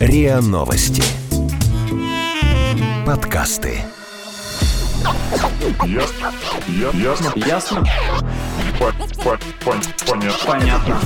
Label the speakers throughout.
Speaker 1: РИА Новости. Подкасты.
Speaker 2: Ясно. Я- Ясно.
Speaker 3: Ясно?
Speaker 2: По- по- пон- Понятно.
Speaker 3: Понятно.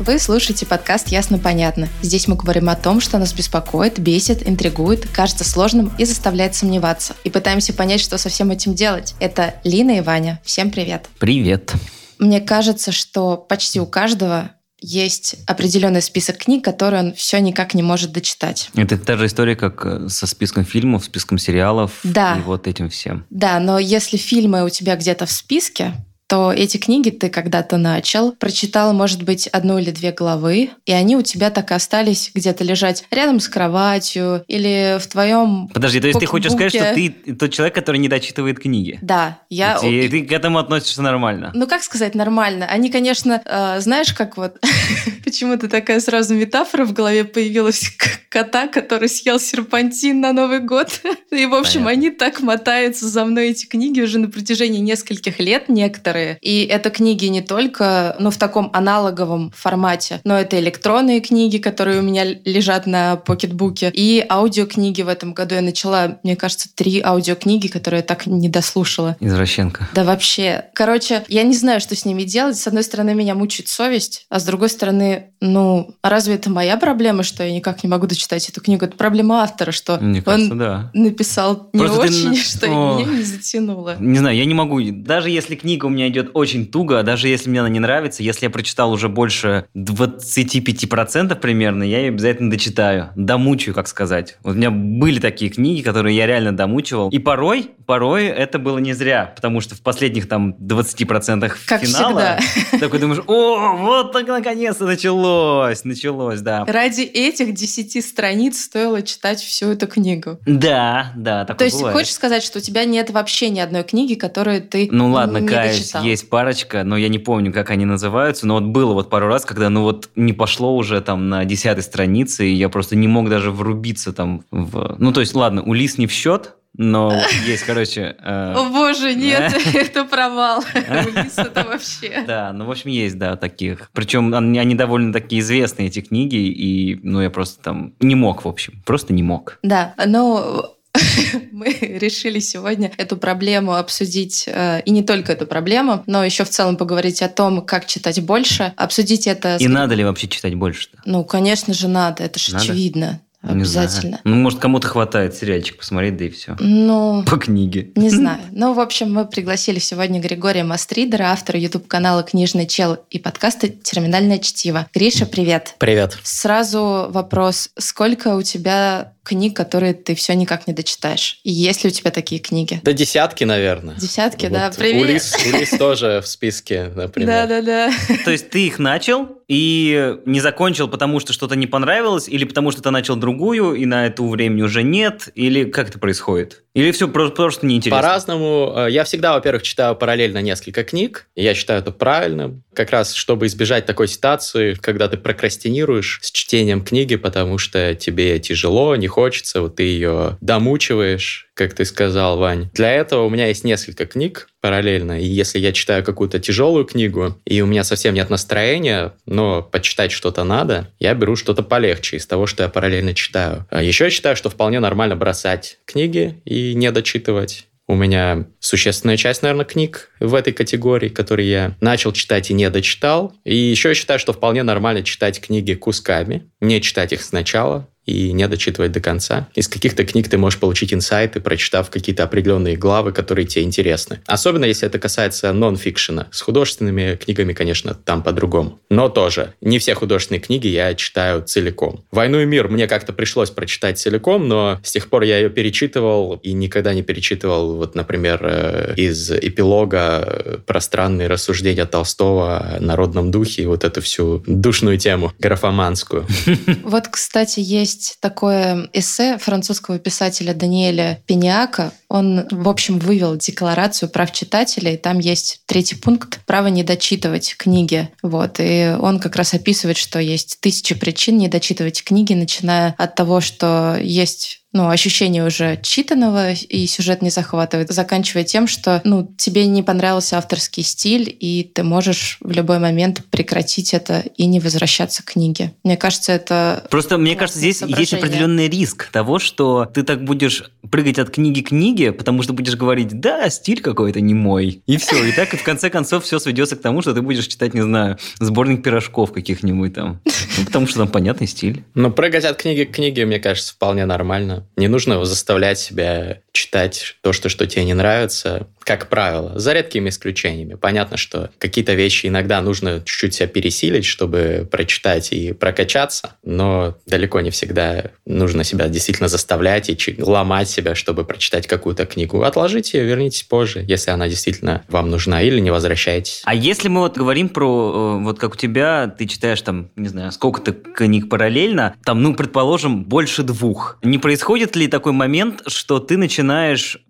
Speaker 4: Вы слушаете подкаст «Ясно-понятно». Здесь мы говорим о том, что нас беспокоит, бесит, интригует, кажется сложным и заставляет сомневаться. И пытаемся понять, что со всем этим делать. Это Лина и Ваня. Всем привет.
Speaker 3: Привет.
Speaker 4: Мне кажется, что почти у каждого есть определенный список книг, которые он все никак не может дочитать.
Speaker 3: Это та же история, как э, со списком фильмов, списком сериалов
Speaker 4: Да.
Speaker 3: и вот этим всем.
Speaker 4: Да, но если фильмы у тебя где-то в списке, то эти книги ты когда-то начал, прочитал, может быть, одну или две главы, и они у тебя так и остались где-то лежать рядом с кроватью или в твоем...
Speaker 3: Подожди, то есть ты хочешь сказать, что ты тот человек, который не дочитывает книги?
Speaker 4: Да, я...
Speaker 3: И ты к этому относишься нормально?
Speaker 4: Ну, как сказать, нормально. Они, конечно, э, знаешь, как вот... Почему-то такая сразу метафора в голове появилась кота, который съел серпантин на Новый год. И, в общем,
Speaker 3: Понятно.
Speaker 4: они так мотаются за мной, эти книги, уже на протяжении нескольких лет некоторые. И это книги не только, ну, в таком аналоговом формате, но это электронные книги, которые у меня лежат на покетбуке, и аудиокниги в этом году. Я начала, мне кажется, три аудиокниги, которые я так не дослушала.
Speaker 3: Извращенка.
Speaker 4: Да вообще. Короче, я не знаю, что с ними делать. С одной стороны, меня мучает совесть, а с другой стороны, ну, разве это моя проблема, что я никак не могу дочитать эту книгу? Это проблема автора, что
Speaker 3: Мне кажется,
Speaker 4: он
Speaker 3: да.
Speaker 4: написал не
Speaker 3: Просто ты
Speaker 4: очень,
Speaker 3: на-
Speaker 4: что
Speaker 3: О.
Speaker 4: меня не затянуло.
Speaker 3: Не знаю, я не могу. Даже если книга у меня идет очень туго, даже если мне она не нравится, если я прочитал уже больше 25% примерно, я ее обязательно дочитаю. Домучаю, как сказать. Вот у меня были такие книги, которые я реально домучивал. И порой, порой это было не зря, потому что в последних там 20%
Speaker 4: Как
Speaker 3: финала
Speaker 4: всегда.
Speaker 3: такой думаешь, о, вот так наконец-то началось, началось, да.
Speaker 4: Ради этих десяти страниц стоило читать всю эту книгу.
Speaker 3: Да, да, такое
Speaker 4: То есть
Speaker 3: бывает.
Speaker 4: хочешь сказать, что у тебя нет вообще ни одной книги, которую ты
Speaker 3: Ну ладно,
Speaker 4: не
Speaker 3: каюсь,
Speaker 4: дочитал?
Speaker 3: Есть парочка, но я не помню, как они называются, но вот было вот пару раз, когда ну вот не пошло уже там на десятой странице, и я просто не мог даже врубиться там в... Ну то есть, ладно, Улис не в счет, но есть, короче... э,
Speaker 4: О боже, нет, это провал. Это вообще...
Speaker 3: Да, ну, в общем, есть, да, таких. Причем они, они довольно такие известные, эти книги, и, ну, я просто там не мог, в общем, просто не мог.
Speaker 4: Да, но мы решили сегодня эту проблему обсудить, э, и не только эту проблему, но еще в целом поговорить о том, как читать больше, обсудить это...
Speaker 3: И надо ли вообще читать больше-то?
Speaker 4: Ну, конечно же, надо, это же
Speaker 3: Надо?
Speaker 4: очевидно,
Speaker 3: знаю.
Speaker 4: обязательно.
Speaker 3: Ну, может, кому-то хватает сериальчик посмотреть, да и все.
Speaker 4: Ну,
Speaker 3: По книге.
Speaker 4: не знаю. Ну, в общем, мы пригласили сегодня Григория Мастридера, автора YouTube-канала «Книжный чел» и подкаста «Терминальное чтиво». Гриша, привет.
Speaker 5: Привет.
Speaker 4: Сразу вопрос. Сколько у тебя книг, которые ты все никак не дочитаешь? И есть ли у тебя такие книги?
Speaker 5: До десятки, наверное.
Speaker 4: Десятки,
Speaker 5: Вот
Speaker 4: да? Привет.
Speaker 5: Улис, Улис тоже в списке, например.
Speaker 4: Да-да-да.
Speaker 3: То есть ты их начал и не закончил, потому что что-то не понравилось, или потому что ты начал другую, и на это времени уже нет, или как это происходит? Или все просто, просто неинтересно?
Speaker 5: По-разному. Э, Я всегда, во-первых, читаю параллельно несколько книг. и Я считаю это правильным. Как раз, чтобы избежать такой ситуации, когда ты прокрастинируешь с чтением книги, потому что тебе тяжело, не хочется, вот ты ее домучиваешь, как ты сказал, Вань. Для этого у меня есть несколько книг параллельно. И если я читаю какую-то тяжелую книгу, и у меня совсем нет настроения, но почитать что-то надо, я беру что-то полегче из того, что я параллельно читаю. А еще я считаю, что вполне нормально бросать книги и не дочитывать. У меня существенная часть, наверное, книг в этой категории, которые я начал читать и не дочитал. И еще я считаю, что вполне нормально читать книги кусками, не читать их сначала, и не дочитывать до конца. Из каких-то книг ты можешь получить инсайты, прочитав какие-то определенные главы, которые тебе интересны. Особенно, если это касается нон-фикшена. С художественными книгами, конечно, там по-другому. Но тоже, не все художественные книги я читаю целиком. «Войну и мир» мне как-то пришлось прочитать целиком, но с тех пор я ее перечитывал и никогда не перечитывал, вот, например, э, из эпилога э, «Пространные рассуждения Толстого о народном духе» и вот эту всю душную тему графоманскую.
Speaker 4: Вот, кстати, есть такое эссе французского писателя Даниэля Пениака Он, в общем, вывел декларацию прав читателя, и там есть третий пункт «Право не дочитывать книги». Вот, и он как раз описывает, что есть тысячи причин не дочитывать книги, начиная от того, что есть ну, ощущение уже читанного и сюжет не захватывает, заканчивая тем, что ну, тебе не понравился авторский стиль, и ты можешь в любой момент прекратить это и не возвращаться к книге. Мне кажется, это...
Speaker 3: Просто, мне кажется, здесь есть определенный риск того, что ты так будешь прыгать от книги к книге, потому что будешь говорить, да, стиль какой-то не мой. И все. И так, в конце концов, все сведется к тому, что ты будешь читать, не знаю, сборник пирожков каких-нибудь там. Ну, потому что там понятный стиль.
Speaker 5: Ну, прыгать от книги к книге, мне кажется, вполне нормально. Не нужно заставлять себя читать то, что, что тебе не нравится, как правило, за редкими исключениями. Понятно, что какие-то вещи иногда нужно чуть-чуть себя пересилить, чтобы прочитать и прокачаться, но далеко не всегда нужно себя действительно заставлять и ломать себя, чтобы прочитать какую-то книгу. Отложите ее, вернитесь позже, если она действительно вам нужна, или не возвращайтесь.
Speaker 3: А если мы вот говорим про, э, вот как у тебя, ты читаешь там, не знаю, сколько-то книг параллельно, там, ну, предположим, больше двух. Не происходит ли такой момент, что ты начинаешь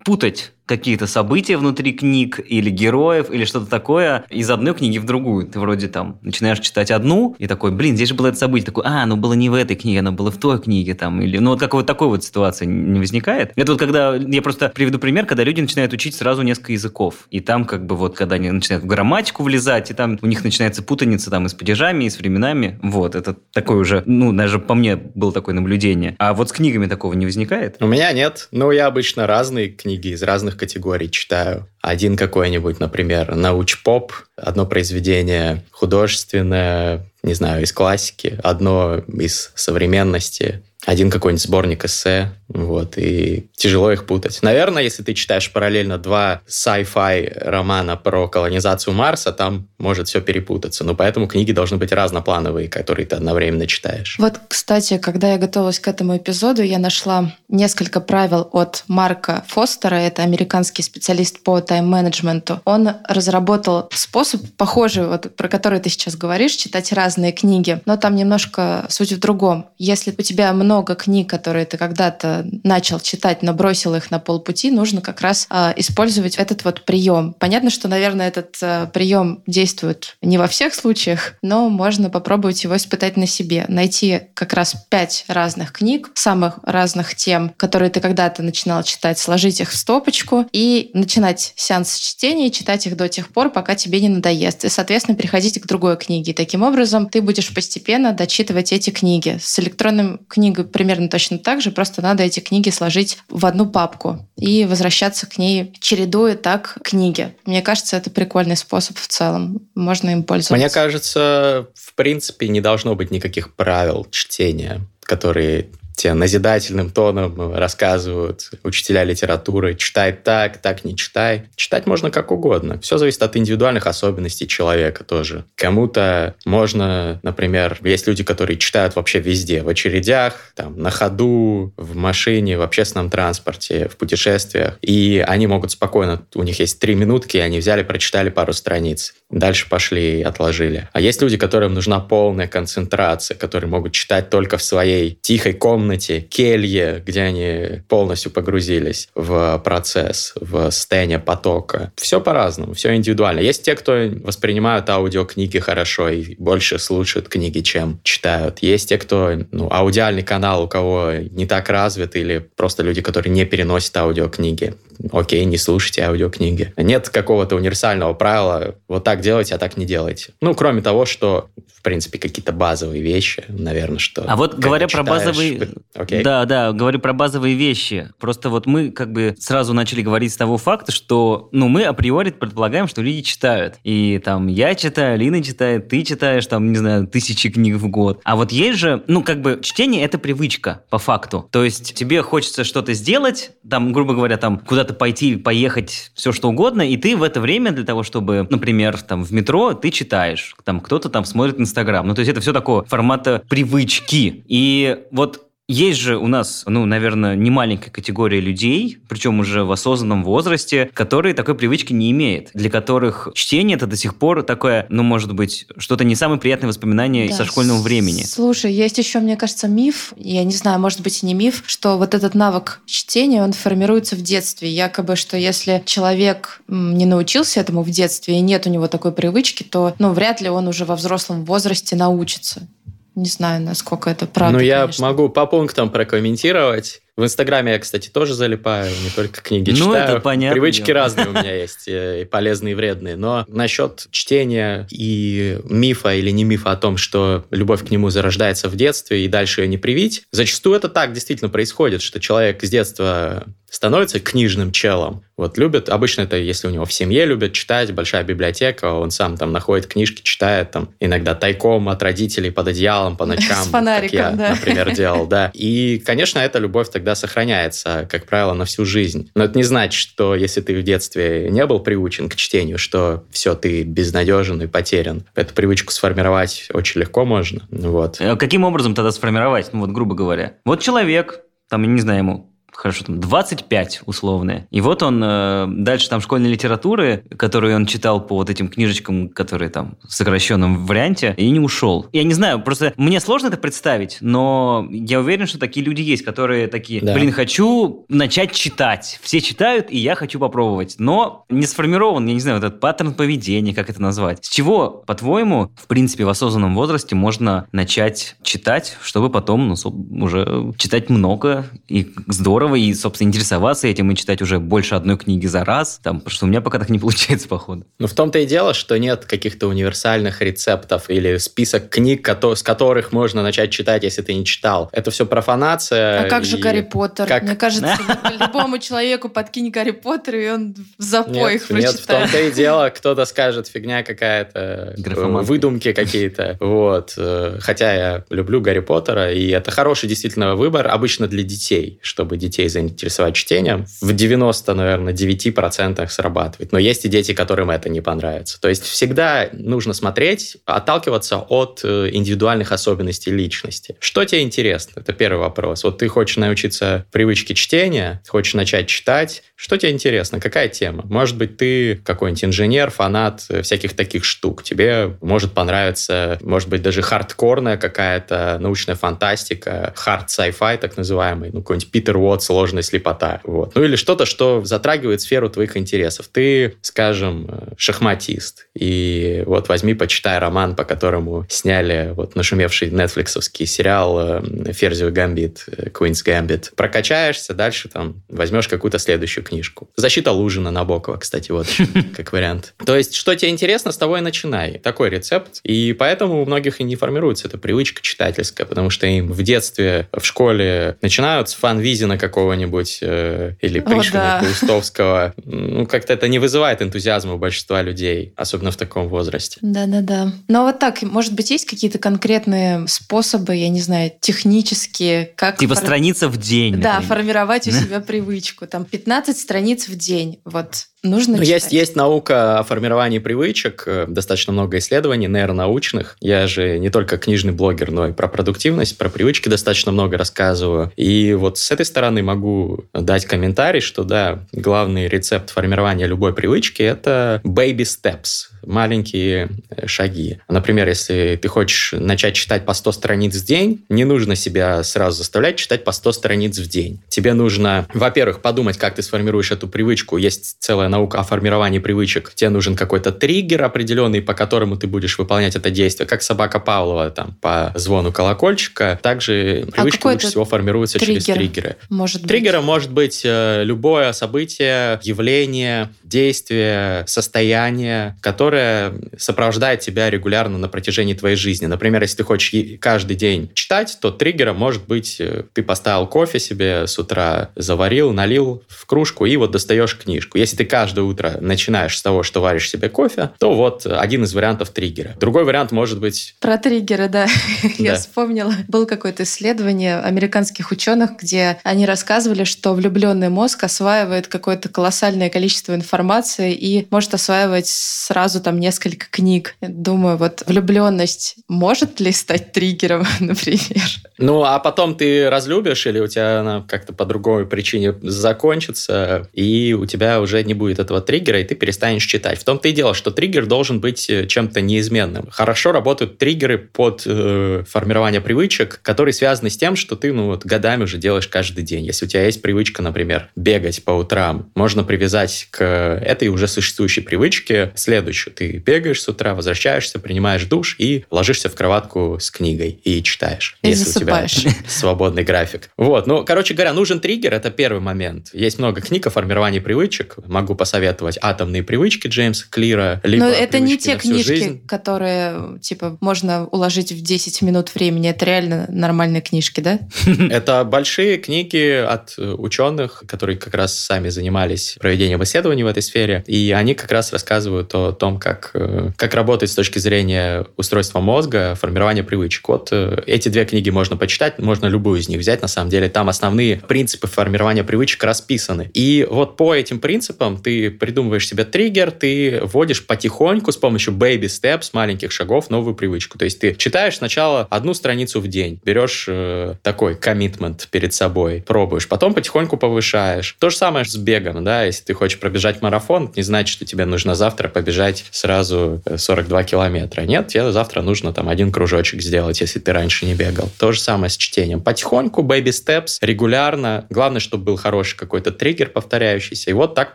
Speaker 3: путать какие-то события внутри книг или героев или что-то такое из одной книги в другую. Ты вроде там начинаешь читать одну и такой, блин, здесь же было это событие. Такой, а, ну было не в этой книге, оно было в той книге там. Или, ну вот как вот такой вот ситуации не возникает. Это вот когда, я просто приведу пример, когда люди начинают учить сразу несколько языков. И там как бы вот, когда они начинают в грамматику влезать, и там у них начинается путаница там и с падежами, и с временами. Вот, это такое уже, ну, даже по мне было такое наблюдение. А вот с книгами такого не возникает?
Speaker 5: У меня нет. Ну, я обычно разные книги из разных категорий читаю. Один какой-нибудь, например, науч-поп, одно произведение художественное, не знаю, из классики, одно из современности, один какой-нибудь сборник эссе, вот, и тяжело их путать. Наверное, если ты читаешь параллельно два sci-fi романа про колонизацию Марса, там может все перепутаться. Но поэтому книги должны быть разноплановые, которые ты одновременно читаешь.
Speaker 4: Вот, кстати, когда я готовилась к этому эпизоду, я нашла несколько правил от Марка Фостера, это американский специалист по тайм-менеджменту. Он разработал способ, похожий, вот про который ты сейчас говоришь, читать разные книги, но там немножко суть в другом. Если у тебя много книг, которые ты когда-то начал читать, но бросил их на полпути, нужно как раз э, использовать этот вот прием. Понятно, что, наверное, этот э, прием действует не во всех случаях, но можно попробовать его испытать на себе. Найти как раз пять разных книг, самых разных тем, которые ты когда-то начинал читать, сложить их в стопочку и начинать сеанс чтения читать их до тех пор, пока тебе не надоест. И, соответственно, переходить к другой книге. Таким образом ты будешь постепенно дочитывать эти книги. С электронной книгой примерно точно так же, просто надо эти книги сложить в одну папку и возвращаться к ней, чередуя так книги. Мне кажется, это прикольный способ в целом. Можно им пользоваться.
Speaker 5: Мне кажется, в принципе, не должно быть никаких правил чтения, которые тебе назидательным тоном рассказывают учителя литературы, читай так, так не читай. Читать можно как угодно. Все зависит от индивидуальных особенностей человека тоже. Кому-то можно, например, есть люди, которые читают вообще везде, в очередях, там, на ходу, в машине, в общественном транспорте, в путешествиях. И они могут спокойно, у них есть три минутки, они взяли, прочитали пару страниц. Дальше пошли и отложили. А есть люди, которым нужна полная концентрация, которые могут читать только в своей тихой комнате, келье, где они полностью погрузились в процесс, в состояние потока. Все по-разному, все индивидуально. Есть те, кто воспринимают аудиокниги хорошо и больше слушают книги, чем читают. Есть те, кто, ну, аудиальный канал, у кого не так развит, или просто люди, которые не переносят аудиокниги. Окей, не слушайте аудиокниги. Нет какого-то универсального правила, вот так делайте, а так не делайте. Ну, кроме того, что, в принципе, какие-то базовые вещи, наверное, что...
Speaker 3: А вот говоря про базовые... Okay. Да, да, говорю про базовые вещи. Просто вот мы как бы сразу начали говорить с того факта, что, ну, мы априори предполагаем, что люди читают. И там я читаю, Лина читает, ты читаешь, там, не знаю, тысячи книг в год. А вот есть же, ну, как бы чтение – это привычка, по факту. То есть тебе хочется что-то сделать, там, грубо говоря, там, куда-то пойти, поехать, все что угодно, и ты в это время для того, чтобы, например, там, в метро ты читаешь, там, кто-то там смотрит Инстаграм. Ну, то есть это все такое формата привычки. И вот Есть же у нас, ну, наверное, не маленькая категория людей, причем уже в осознанном возрасте, которые такой привычки не имеют, для которых чтение это до сих пор такое, ну, может быть, что-то не самое приятное воспоминание
Speaker 4: Да,
Speaker 3: со школьного времени.
Speaker 4: Слушай, есть еще, мне кажется, миф, я не знаю, может быть, и не миф, что вот этот навык чтения, он формируется в детстве. Якобы, что если человек не научился этому в детстве и нет у него такой привычки, то, ну, вряд ли он уже во взрослом возрасте научится. Не знаю, насколько это правда.
Speaker 5: ну, я
Speaker 4: конечно.
Speaker 5: могу по пунктам прокомментировать. В Инстаграме я, кстати, тоже залипаю, не только книги
Speaker 3: Ну,
Speaker 5: читаю.
Speaker 3: это понятно
Speaker 5: Привычки
Speaker 3: дело.
Speaker 5: разные у меня есть, э, и полезные, и вредные. Но насчет чтения и мифа или не мифа о том, что любовь к нему зарождается в детстве и дальше ее не привить, зачастую это так действительно происходит, что человек с детства становится книжным челом. Вот любит, обычно это если у него в семье любят читать, большая библиотека, он сам там находит книжки, читает там иногда тайком от родителей под одеялом по ночам,
Speaker 4: С фонариком,
Speaker 5: как я,
Speaker 4: да.
Speaker 5: например, делал, да. И, конечно, эта любовь тогда сохраняется, как правило, на всю жизнь. Но это не значит, что если ты в детстве не был приучен к чтению, что все, ты безнадежен и потерян. Эту привычку сформировать очень легко можно. Вот.
Speaker 3: Э, Каким образом тогда сформировать, ну вот грубо говоря? Вот человек, там, я не знаю, ему хорошо, там 25 условные. И вот он э, дальше там школьной литературы, которую он читал по вот этим книжечкам, которые там в сокращенном варианте, и не ушел. Я не знаю, просто мне сложно это представить, но я уверен, что такие люди есть, которые такие,
Speaker 5: Да.
Speaker 3: блин, хочу начать читать. Все читают, и я хочу попробовать. Но не сформирован, я не знаю, вот этот паттерн поведения, как это назвать. С чего, по-твоему, в принципе, в осознанном возрасте можно начать читать, чтобы потом ну, уже читать много и здорово, и, собственно, интересоваться этим и читать уже больше одной книги за раз, там, потому что у меня пока так не получается, походу.
Speaker 5: Но в том-то и дело, что нет каких-то универсальных рецептов или список книг, с которых можно начать читать, если ты не читал. Это все профанация.
Speaker 4: А как же
Speaker 5: и-
Speaker 4: Гарри Поттер?
Speaker 5: как-
Speaker 4: Мне кажется, любому человеку подкинь Гарри Поттер, и он в запой их
Speaker 5: Нет, нет, в
Speaker 4: прочитает.
Speaker 5: том-то и дело, кто-то скажет, фигня какая-то, выдумки какие-то. Вот. э, Хотя я люблю Гарри Поттера, и это хороший действительно выбор, обычно для детей, чтобы детей заинтересовать чтением. В 90, наверное, 9% срабатывает. Но есть и дети, которым это не понравится. То есть всегда нужно смотреть, отталкиваться от э, индивидуальных особенностей личности. Что тебе интересно? Это первый вопрос. Вот ты хочешь научиться привычке чтения, хочешь начать читать. Что тебе интересно? Какая тема? Может быть, ты какой-нибудь инженер, фанат э, всяких таких штук. Тебе может понравиться, может быть, даже хардкорная какая-то научная фантастика, хард sci-fi так называемый, ну, какой-нибудь Питер Уотт, сложная слепота. Вот. Ну, или что-то, что затрагивает сферу твоих интересов. Ты, скажем, э, шахматист, и вот возьми, почитай роман, по которому сняли вот нашумевший нетфликсовский сериал э, «Ферзио Гамбит», э, «Queen's Gambit». Прокачаешься, дальше там возьмешь какую-то следующую книжку. «Защита Лужина» Набокова, кстати, вот как вариант. То есть, что тебе интересно, с того и начинай. Такой рецепт. И поэтому у многих и не формируется эта привычка читательская, потому что им в детстве, в школе начинают с фан-визина какого-нибудь э, или
Speaker 4: О,
Speaker 5: Пришвина,
Speaker 4: да.
Speaker 5: Паустовского. Ну, как-то это не вызывает энтузиазма у большинства людей, особенно в таком возрасте.
Speaker 4: Да-да-да. Но вот так, может быть, есть какие-то конкретные способы, я не знаю, технические, как...
Speaker 3: Типа
Speaker 4: фор-
Speaker 3: страница в день.
Speaker 4: Да,
Speaker 3: например.
Speaker 4: формировать у себя привычку. Там 15 страниц в день. Вот нужно
Speaker 5: Ну, есть,
Speaker 4: читать.
Speaker 5: есть наука о формировании привычек, э, достаточно много исследований нейронаучных. Я же не только книжный блогер, но и про продуктивность, про привычки достаточно много рассказываю. И вот с этой стороны могу дать комментарий, что да, главный рецепт формирования любой привычки – это baby steps, маленькие э, шаги. Например, если ты хочешь начать читать по 100 страниц в день, не нужно себя сразу заставлять читать по 100 страниц в день. Тебе нужно, во-первых, подумать, как ты сформируешь эту привычку. Есть целая наука о формировании привычек. Тебе нужен какой-то триггер определенный, по которому ты будешь выполнять это действие, как собака Павлова там по звону колокольчика. Также привычки
Speaker 4: какой
Speaker 5: лучше всего формируются через
Speaker 4: триггер?
Speaker 5: триггеры.
Speaker 4: Может быть.
Speaker 5: Триггером может быть э, любое событие, явление, действие, состояние, которое сопровождает тебя регулярно на протяжении твоей жизни. Например, если ты хочешь каждый день читать, то триггером может быть э, ты поставил кофе себе с утра, заварил, налил в кружку и вот достаешь книжку. Если ты каждое утро начинаешь с того, что варишь себе кофе, то вот один из вариантов триггера. Другой вариант может быть
Speaker 4: Про триггеры, да. Я
Speaker 5: Да.
Speaker 4: вспомнила. Было какое-то исследование американских ученых, где они рассказывали, что влюбленный мозг осваивает какое-то колоссальное количество информации и может осваивать сразу там несколько книг. Думаю, вот влюбленность может ли стать триггером, например?
Speaker 5: Ну, а потом ты разлюбишь, или у тебя она как-то по другой причине закончится, и у тебя уже не будет этого триггера, и ты перестанешь читать. В том-то и дело, что триггер должен быть э, чем-то неизменным. Хорошо работают триггеры под э, формирование привычек, которые связаны с тем, что ты, ну, вот годами уже делаешь каждый день. Если у тебя есть привычка, например, бегать по утрам, можно привязать к этой уже существующей привычке следующую. Ты бегаешь с утра, возвращаешься, принимаешь душ и ложишься в кроватку с книгой и читаешь.
Speaker 4: И
Speaker 5: если
Speaker 4: засыпаешь.
Speaker 5: у тебя свободный график. Вот, ну, короче говоря, нужен триггер, это первый момент. Есть много книг о формировании привычек. Могу посоветовать «Атомные привычки» Джеймса Клира, либо
Speaker 4: Но это не
Speaker 5: «Привычки
Speaker 4: те книжки,
Speaker 5: жизнь».
Speaker 4: которые, типа, можно уложить в 10 минут времени. Это реально нормальные книжки, да?
Speaker 5: Это большие книги от э, ученых, которые как раз сами занимались проведением исследований в этой сфере, и они как раз рассказывают о том, как, э, как работать с точки зрения устройства мозга, формирования привычек. Вот э, эти две книги можно почитать, можно любую из них взять, на самом деле. Там основные принципы формирования привычек расписаны. И вот по этим принципам ты придумываешь себе триггер, ты вводишь потихоньку с помощью baby steps, маленьких шагов, новую привычку. То есть ты читаешь сначала одну страницу в день, берешь э, такой коммитмент перед собой, пробуешь, потом потихоньку повышаешь. То же самое с бегом, да, если ты хочешь пробежать марафон, не значит, что тебе нужно завтра побежать сразу э, 42 километра. Нет, тебе завтра нужно там один кружочек сделать, если ты раньше не бегал. То же самое с чтением. Потихоньку, baby steps, регулярно. Главное, чтобы был хороший какой-то триггер повторяющийся. И вот так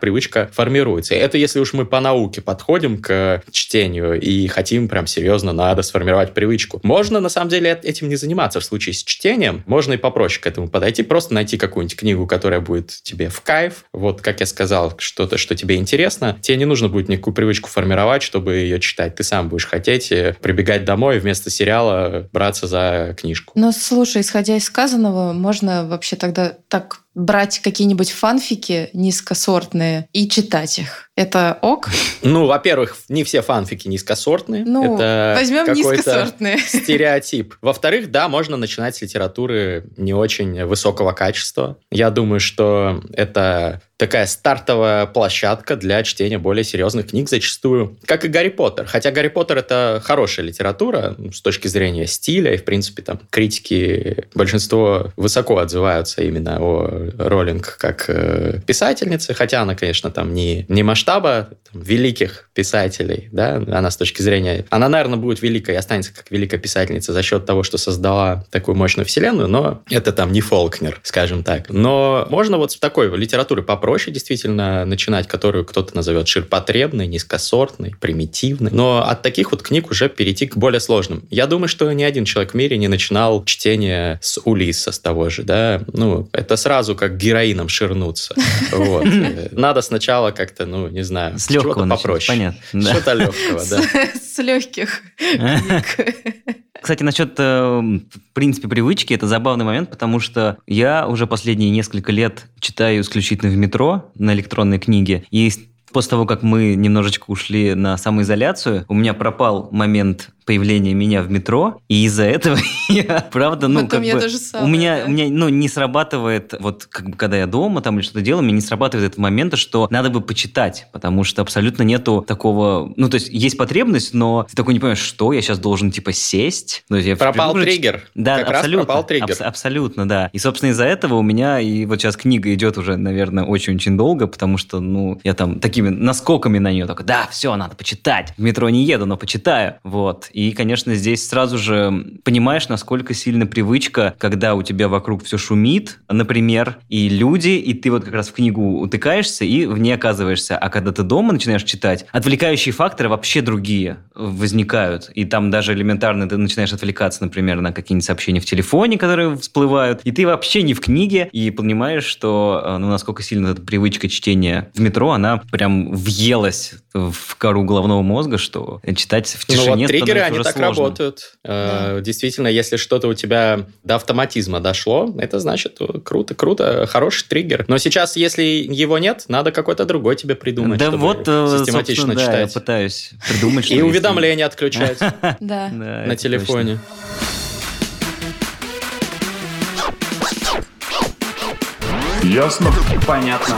Speaker 5: привычка формируется. Это если уж мы по науке подходим к чтению и хотим прям серьезно, надо сформировать привычку. Можно, на самом деле, этим не заниматься в случае с чтением. Можно и попроще к этому подойти. Просто найти какую-нибудь книгу, которая будет тебе в кайф. Вот, как я сказал, что-то, что тебе интересно. Тебе не нужно будет никакую привычку формировать, чтобы ее читать. Ты сам будешь хотеть э, прибегать домой вместо сериала браться за книжку.
Speaker 4: Но слушай, исходя из сказанного, можно вообще тогда так брать какие-нибудь фанфики низкосортные и читать их. Это ок?
Speaker 5: Ну, во-первых, не все фанфики низкосортные.
Speaker 4: Ну,
Speaker 5: Это
Speaker 4: возьмем низкосортные.
Speaker 5: стереотип. Во-вторых, да, можно начинать с литературы не очень высокого качества. Я думаю, что это такая стартовая площадка для чтения более серьезных книг зачастую, как и Гарри Поттер. Хотя Гарри Поттер это хорошая литература ну, с точки зрения стиля, и, в принципе, там критики, большинство высоко отзываются именно о Роллинг как э, писательнице, хотя она, конечно, там не, не масштаба там, великих писателей, да, она с точки зрения... Она, наверное, будет великой останется как великая писательница за счет того, что создала такую мощную вселенную, но это там не Фолкнер, скажем так. Но можно вот с такой литературы попроще действительно начинать, которую кто-то назовет ширпотребной, низкосортной, примитивной. Но от таких вот книг уже перейти к более сложным. Я думаю, что ни один человек в мире не начинал чтение с Улисса, с того же, да. Ну, это сразу как героином ширнуться. Вот. Надо сначала как-то, ну, не знаю,
Speaker 3: С легкого
Speaker 5: попроще.
Speaker 3: понятно.
Speaker 5: Что-то легкого, да.
Speaker 4: С, с легких книг.
Speaker 3: Кстати, насчет, э, в принципе, привычки, это забавный момент, потому что я уже последние несколько лет читаю исключительно в метро на электронной книге. И после того, как мы немножечко ушли на самоизоляцию, у меня пропал момент появления меня в метро, и из-за этого я, правда, ну,
Speaker 4: Вот у
Speaker 3: как
Speaker 4: меня
Speaker 3: бы...
Speaker 4: то же самое,
Speaker 3: у меня,
Speaker 4: да.
Speaker 3: у меня, ну, не срабатывает, вот, как бы, когда я дома там или что-то делаю, мне не срабатывает этот момент, что надо бы почитать, потому что абсолютно нету такого... Ну, то есть, есть потребность, но ты такой не понимаешь, что я сейчас должен, типа, сесть. Ну, я
Speaker 5: Пропал
Speaker 3: же-
Speaker 5: триггер.
Speaker 3: Да,
Speaker 5: Как раз
Speaker 3: абсолютно.
Speaker 5: пропал триггер.
Speaker 3: Абс- абсолютно, да. И, собственно, из-за этого у меня и вот сейчас книга идет уже, наверное, очень-очень долго, потому что, ну, я там такими наскоками на нее такой, да, все, надо почитать. В метро не еду, но почитаю. Вот. И, конечно, здесь сразу же понимаешь, насколько сильно привычка, когда у тебя вокруг все шумит, например, и люди, и ты вот как раз в книгу утыкаешься и в ней оказываешься. А когда ты дома начинаешь читать, отвлекающие факторы вообще другие возникают. И там даже элементарно ты начинаешь отвлекаться, например, на какие-нибудь сообщения в телефоне, которые всплывают, и ты вообще не в книге, и понимаешь, что э, ну, насколько сильно эта привычка чтения в метро, она прям въелась в кору головного мозга, что читать в
Speaker 5: Ну
Speaker 3: тишине
Speaker 5: вот триггеры, они так
Speaker 3: сложно.
Speaker 5: работают. Э, Действительно, если что-то у тебя до автоматизма дошло, это значит э, круто, круто, хороший триггер. Но сейчас, если его нет, надо какой-то другой тебе придумать,
Speaker 3: Да
Speaker 5: чтобы
Speaker 3: вот, э,
Speaker 5: систематично
Speaker 3: собственно, да, я
Speaker 5: читать.
Speaker 3: пытаюсь придумать, что
Speaker 5: И уведомления отключать
Speaker 4: Да.
Speaker 3: Да,
Speaker 5: на телефоне.
Speaker 2: Ясно?
Speaker 6: Понятно.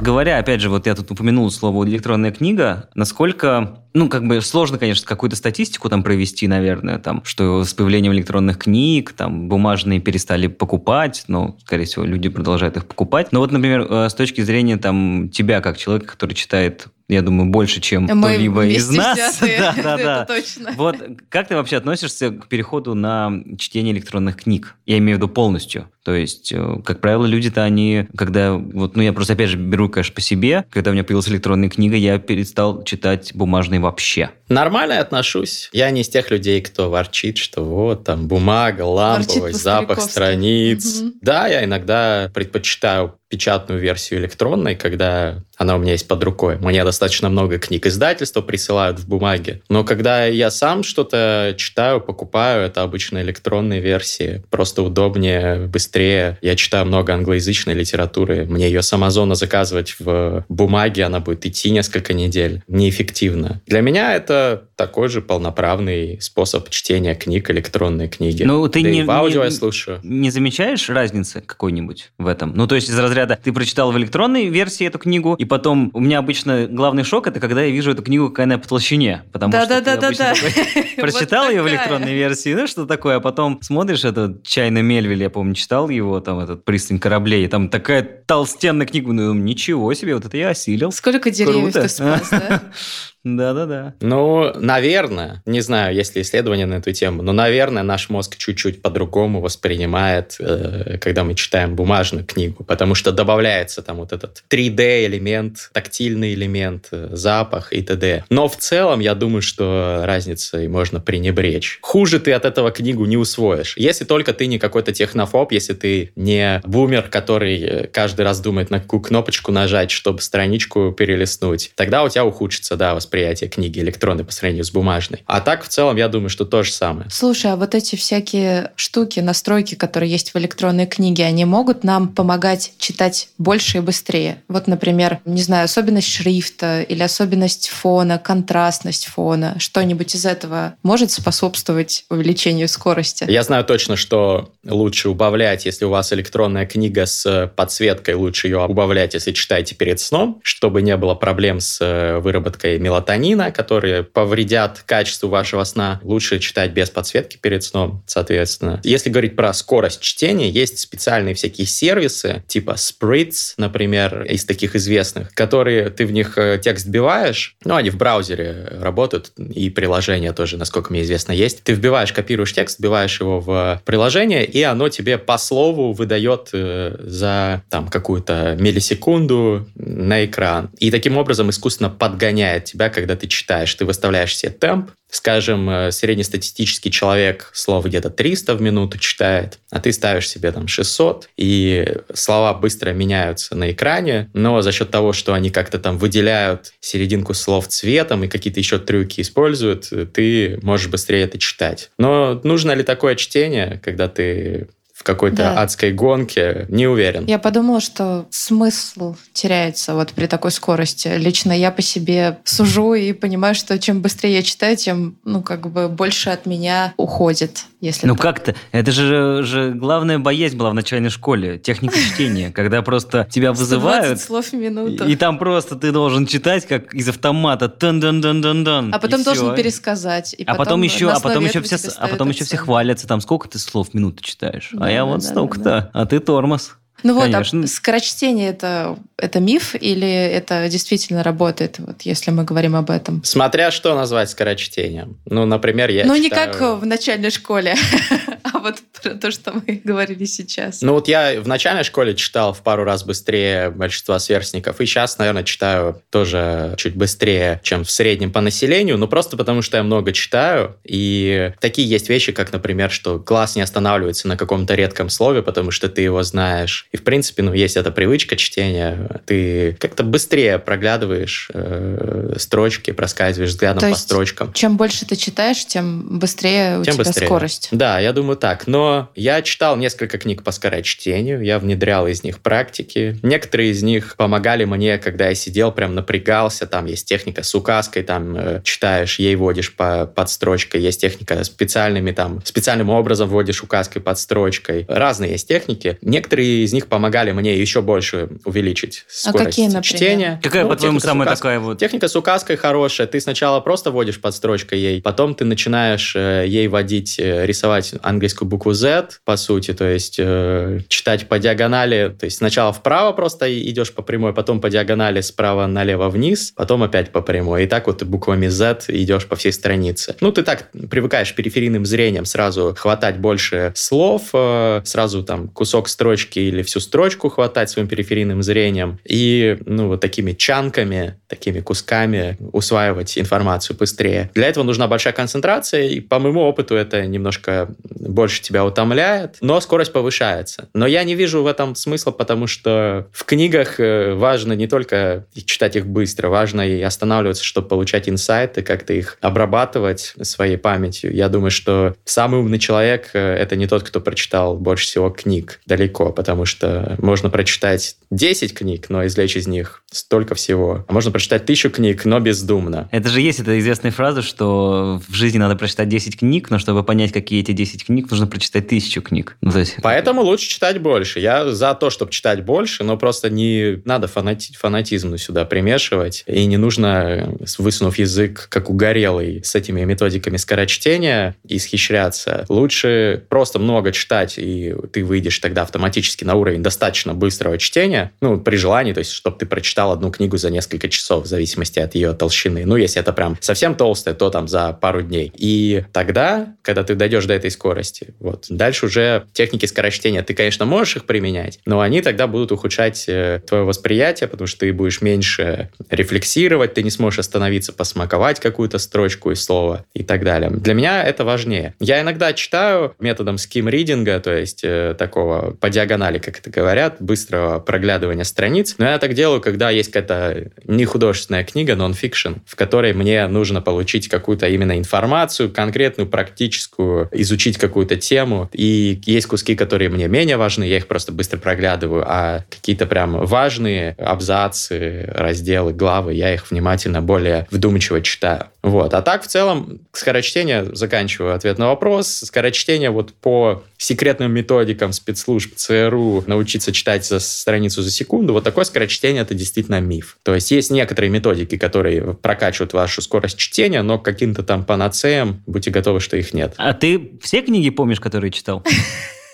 Speaker 3: Говоря, опять же, вот я тут упомянул слово электронная книга, насколько, ну, как бы сложно, конечно, какую-то статистику там провести, наверное, там, что с появлением электронных книг, там, бумажные перестали покупать, но, скорее всего, люди продолжают их покупать. Но вот, например, э, с точки зрения там тебя, как человека, который читает я думаю, больше, чем кто-либо из нас.
Speaker 4: взятые,
Speaker 3: да, да, да.
Speaker 4: точно.
Speaker 3: Вот как ты вообще относишься к переходу на чтение электронных книг? Я имею в виду полностью. То есть, э, как правило, люди-то они, когда вот, ну я просто опять же беру, конечно, по себе, когда у меня появилась электронная книга, я перестал читать бумажные вообще.
Speaker 5: Нормально отношусь. Я не из тех людей, кто ворчит, что вот там бумага, ламповость, запах страниц.
Speaker 4: Мгм.
Speaker 5: Да, я иногда предпочитаю печатную версию электронной, когда она у меня есть под рукой. Мне достаточно много книг издательства присылают в бумаге. Но когда я сам что-то читаю, покупаю, это обычно электронные версии. Просто удобнее, быстрее. Я читаю много англоязычной литературы. Мне ее с Амазона заказывать в бумаге, она будет идти несколько недель. Неэффективно. Для меня это такой же полноправный способ чтения книг, электронные книги.
Speaker 3: Ну, ты
Speaker 5: Да
Speaker 3: не-
Speaker 5: и в аудио
Speaker 3: не-
Speaker 5: я слушаю.
Speaker 3: Не замечаешь разницы какой-нибудь в этом? Ну, то есть из разряда ты прочитал в электронной версии эту книгу, и потом у меня обычно главный шок это когда я вижу эту книгу какая она по толщине, потому что ты
Speaker 4: Да-да-да-да-да.
Speaker 3: обычно такой прочитал ее в электронной версии, ну что такое, а потом смотришь этот чайный Мельвиль, я помню, читал его, там этот пристань кораблей, и там такая толстенная книга, ну ничего себе, вот это я осилил.
Speaker 4: Сколько деревьев
Speaker 3: Круто.
Speaker 4: ты спас, да?
Speaker 3: Да-да-да.
Speaker 5: Ну, наверное, не знаю, есть ли исследования на эту тему, но, наверное, наш мозг чуть-чуть по-другому воспринимает, э, когда мы читаем бумажную книгу, потому что добавляется там вот этот 3D-элемент, тактильный элемент, э, запах и т.д. Но в целом, я думаю, что разницей можно пренебречь. Хуже ты от этого книгу не усвоишь. Если только ты не какой-то технофоб, если ты не бумер, который э, каждый раз думает, на какую кнопочку нажать, чтобы страничку перелистнуть, тогда у тебя ухудшится, да, восприятие книги электронной по сравнению с бумажной. А так, в целом, я думаю, что то же самое.
Speaker 4: Слушай, а вот эти всякие штуки, настройки, которые есть в электронной книге, они могут нам помогать читать больше и быстрее? Вот, например, не знаю, особенность шрифта или особенность фона, контрастность фона, что-нибудь из этого может способствовать увеличению скорости?
Speaker 5: Я знаю точно, что лучше убавлять, если у вас электронная книга с подсветкой, лучше ее убавлять, если читаете перед сном, чтобы не было проблем с э, выработкой мелатонина, которые повредят качеству вашего сна. Лучше читать без подсветки перед сном, соответственно. Если говорить про скорость чтения, есть специальные всякие сервисы, типа Spritz, например, из таких известных, которые ты в них э, текст вбиваешь, ну, они в браузере работают, и приложение тоже, насколько мне известно, есть. Ты вбиваешь, копируешь текст, вбиваешь его в приложение, и оно тебе по слову выдает э, за там какую-то миллисекунду на экран. И таким образом искусственно подгоняет тебя, когда ты читаешь. Ты выставляешь себе темп, скажем, э, среднестатистический человек слово где-то 300 в минуту читает, а ты ставишь себе там 600, и слова быстро меняются на экране, но за счет того, что они как-то там выделяют серединку слов цветом и какие-то еще трюки используют, э, ты можешь быстрее это читать. Но нужно ли такое чтение, когда ты в какой-то
Speaker 4: Да.
Speaker 5: адской гонке, не уверен.
Speaker 4: Я подумала, что смысл теряется вот при такой скорости. Лично я по себе сужу и понимаю, что чем быстрее я читаю, тем, ну, как бы больше от меня уходит, если
Speaker 3: Ну
Speaker 4: так.
Speaker 3: как-то, это же, же главная боязнь была в начальной школе, техника чтения, когда просто тебя
Speaker 4: 120
Speaker 3: вызывают,
Speaker 4: слов в минуту.
Speaker 3: и, и там просто ты должен читать как из автомата, тан дан дан дан дан
Speaker 4: а потом должен пересказать. И
Speaker 3: а потом еще, а потом еще все, а потом еще все хвалятся, там сколько ты слов в минуту читаешь, а
Speaker 4: Да,
Speaker 3: я
Speaker 4: да,
Speaker 3: вот
Speaker 4: да,
Speaker 3: столько-то,
Speaker 4: да,
Speaker 3: а ты тормоз.
Speaker 4: Ну вот,
Speaker 3: Конечно.
Speaker 4: а скорочтение это, это миф или это действительно работает, вот если мы говорим об этом?
Speaker 5: Смотря что назвать скорочтением. Ну, например, я
Speaker 4: ну, не
Speaker 5: читаю-
Speaker 4: как в начальной школе, вот про то, что мы говорили сейчас.
Speaker 5: Ну вот я в начальной школе читал в пару раз быстрее большинства сверстников, и сейчас, наверное, читаю тоже чуть быстрее, чем в среднем по населению, но просто потому, что я много читаю, и такие есть вещи, как, например, что глаз не останавливается на каком-то редком слове, потому что ты его знаешь. И, в принципе, ну, есть эта привычка чтения, ты как-то быстрее проглядываешь э, строчки, проскальзываешь взглядом
Speaker 4: То
Speaker 5: по
Speaker 4: есть
Speaker 5: строчкам.
Speaker 4: Чем больше ты читаешь, тем быстрее у
Speaker 5: Тем
Speaker 4: тебя
Speaker 5: быстрее.
Speaker 4: скорость.
Speaker 5: Да, я думаю так. Но Но я читал несколько книг по скорочтению, я внедрял из них практики. Некоторые из них помогали мне, когда я сидел, прям напрягался. Там есть техника с указкой, там э, читаешь, ей вводишь по подстрочкой. Есть техника специальными, там, специальным образом вводишь указкой под строчкой. Разные есть техники. Некоторые из них помогали мне еще больше увеличить
Speaker 4: А
Speaker 5: скорость
Speaker 4: какие, например?
Speaker 5: чтения.
Speaker 3: Какая,
Speaker 5: Ну,
Speaker 3: по-твоему, самая
Speaker 5: указкой-
Speaker 3: такая вот...
Speaker 5: Техника с указкой хорошая. Ты сначала просто вводишь под строчкой ей, потом ты начинаешь э, ей вводить, э, рисовать английскую букву Z, по сути, то есть э, читать по диагонали. То есть сначала вправо просто идешь по прямой, потом по диагонали справа налево вниз, потом опять по прямой. И так вот буквами Z идешь по всей странице. Ну, ты так привыкаешь периферийным зрением сразу хватать больше слов, э, сразу там кусок строчки или всю строчку хватать своим периферийным зрением и, ну, вот такими чанками, такими кусками усваивать информацию быстрее. Для этого нужна большая концентрация, и по моему опыту это немножко больше тебя утомляет, но скорость повышается. Но я не вижу в этом смысла, потому что в книгах э, важно не только читать их быстро, важно и останавливаться, чтобы получать инсайты, как-то их обрабатывать своей памятью. Я думаю, что самый умный человек э, — это не тот, кто прочитал больше всего книг далеко, потому что можно прочитать 10 книг, но извлечь из них столько всего. А можно прочитать тысячу книг, но бездумно.
Speaker 3: Это же есть эта известная фраза, что в жизни надо прочитать 10 книг, но чтобы понять, какие эти 10 книг, нужно прочитать тысячу книг. Ну, то есть...
Speaker 5: Поэтому лучше читать больше. Я за то, чтобы читать больше, но просто не надо фанати- фанатизм сюда примешивать. И не нужно, э, высунув язык, как угорелый, с этими методиками скорочтения, исхищряться. Лучше просто много читать, и ты выйдешь тогда автоматически на уровень достаточно быстрого чтения. Ну, при желании, то есть, чтобы ты прочитал одну книгу за несколько часов, в зависимости от ее толщины. Ну, если это прям совсем толстая, то там за пару дней. И тогда, когда ты дойдешь до этой скорости, вот, дальше уже техники скорочтения, ты, конечно, можешь их применять, но они тогда будут ухудшать э, твое восприятие, потому что ты будешь меньше рефлексировать, ты не сможешь остановиться, посмаковать какую-то строчку из слова и так далее. Для меня это важнее. Я иногда читаю методом ским-ридинга, то есть э, такого по диагонали, как это говорят, быстрого проглядывания страниц, но я так делаю, когда есть какая-то не художественная книга, нон-фикшн, в которой мне нужно получить какую-то именно информацию, конкретную, практическую, изучить какую-то тему. И есть куски, которые мне менее важны, я их просто быстро проглядываю, а какие-то прям важные абзацы, разделы, главы, я их внимательно, более вдумчиво читаю. Вот. А так, в целом, скорочтение, заканчиваю ответ на вопрос, скорочтение вот по секретным методикам спецслужб ЦРУ научиться читать за страницу за секунду, вот такое скорочтение это действительно миф. То есть есть некоторые методики, которые прокачивают вашу скорость чтения, но каким-то там панацеям будьте готовы, что их нет.
Speaker 3: А ты все книги помнишь, которые читал?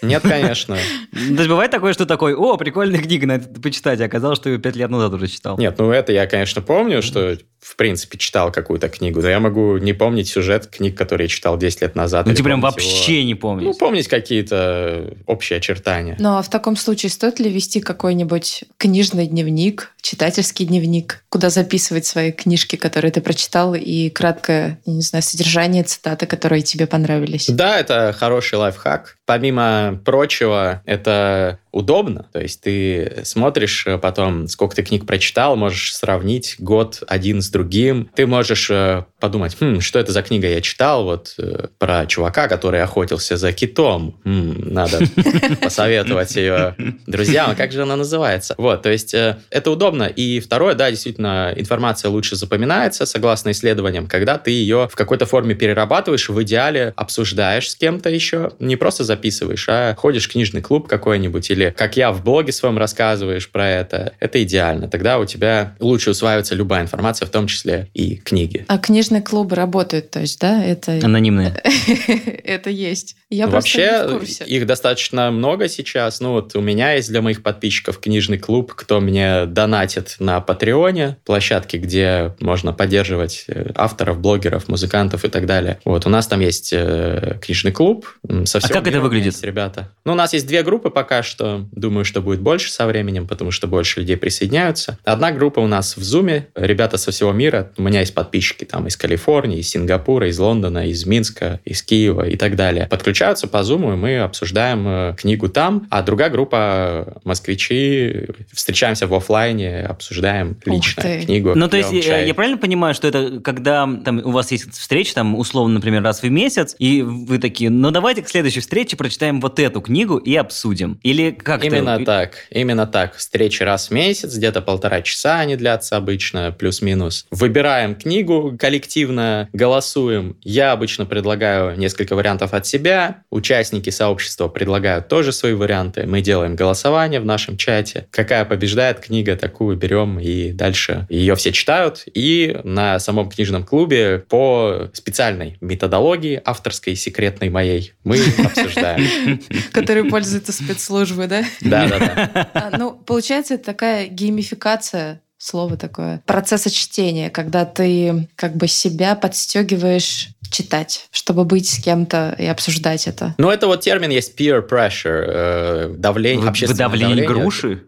Speaker 5: Нет, конечно.
Speaker 3: То есть бывает такое, что такой, о, прикольная книга, надо почитать, а оказалось, что ее пять лет назад уже читал.
Speaker 5: Нет, ну это я, конечно, помню, что в принципе читал какую-то книгу, но я могу не помнить сюжет книг, которые я читал 10 лет назад.
Speaker 3: Ну, ты прям
Speaker 5: помнить
Speaker 3: вообще
Speaker 5: его.
Speaker 3: не
Speaker 5: Ну,
Speaker 3: помнишь.
Speaker 5: помнить какие-то общие очертания.
Speaker 4: Ну а в таком случае стоит ли вести какой-нибудь книжный дневник, читательский дневник, куда записывать свои книжки, которые ты прочитал, и краткое, я не знаю, содержание, цитаты, которые тебе понравились?
Speaker 5: Да, это хороший лайфхак. Помимо прочего, это удобно. То есть ты смотришь э, потом, сколько ты книг прочитал, можешь сравнить год один с другим. Ты можешь э, подумать, «Хм, что это за книга я читал, вот э, про чувака, который охотился за китом. М, надо посоветовать ее друзьям. А как же она называется? Вот, то есть э, это удобно. И второе, да, действительно, информация лучше запоминается, согласно исследованиям, когда ты ее в какой-то форме перерабатываешь, в идеале обсуждаешь с кем-то еще, не просто записываешь, а ходишь в книжный клуб какой-нибудь или, как я, в блоге своем рассказываешь про это. Это идеально. Тогда у тебя лучше усваивается любая информация, в том числе и книги.
Speaker 4: А книжные клубы работают, то есть, да, это,
Speaker 3: Анонимные.
Speaker 4: это есть. Я просто не в
Speaker 5: Вообще,
Speaker 4: курсе.
Speaker 5: их достаточно много сейчас. Ну, вот у меня есть для моих подписчиков книжный клуб, кто мне донатит на Патреоне, площадке, где можно поддерживать э, авторов, блогеров, музыкантов и так далее. Вот, у нас там есть э, книжный клуб. Со
Speaker 3: А как это выглядит?
Speaker 5: есть ребята? Ну, у нас есть две группы пока что. Думаю, что будет больше со временем, потому что больше людей присоединяются. Одна группа у нас в Зуме. Ребята со всего мира. У меня есть подписчики там из Калифорнии, из Сингапура, из Лондона, из Минска, из Киева и так далее. Подключаются по Zoom, и мы обсуждаем э, книгу там, а другая группа москвичи встречаемся в офлайне, обсуждаем лично книгу.
Speaker 3: Ну, то есть, я,
Speaker 5: чай.
Speaker 3: я правильно понимаю, что это когда там, у вас есть встреча, там, условно, например, раз в месяц, и вы такие, ну, давайте к следующей встрече прочитаем вот эту книгу и обсудим. Или как
Speaker 5: Именно так, именно так. Встречи раз в месяц, где-то полтора часа они длятся обычно, плюс-минус. Выбираем книгу коллективно, голосуем. Я обычно предлагаю несколько вариантов от себя, участники сообщества предлагают тоже свои варианты. Мы делаем голосование в нашем чате. Какая побеждает книга, такую берем и дальше ее все читают. И на самом книжном клубе по специальной методологии, авторской, секретной моей, мы обсуждаем.
Speaker 4: Который пользуется спецслужбы, да?
Speaker 5: Да-да-да.
Speaker 4: А, Ну, получается, это такая геймификация слово такое, процесса чтения, когда ты как бы себя подстегиваешь читать, чтобы быть с кем-то и обсуждать это.
Speaker 5: Ну, это вот термин есть peer pressure, э, давление,
Speaker 3: Вы-
Speaker 5: общественное
Speaker 3: Выдавление
Speaker 5: давление.
Speaker 3: груши?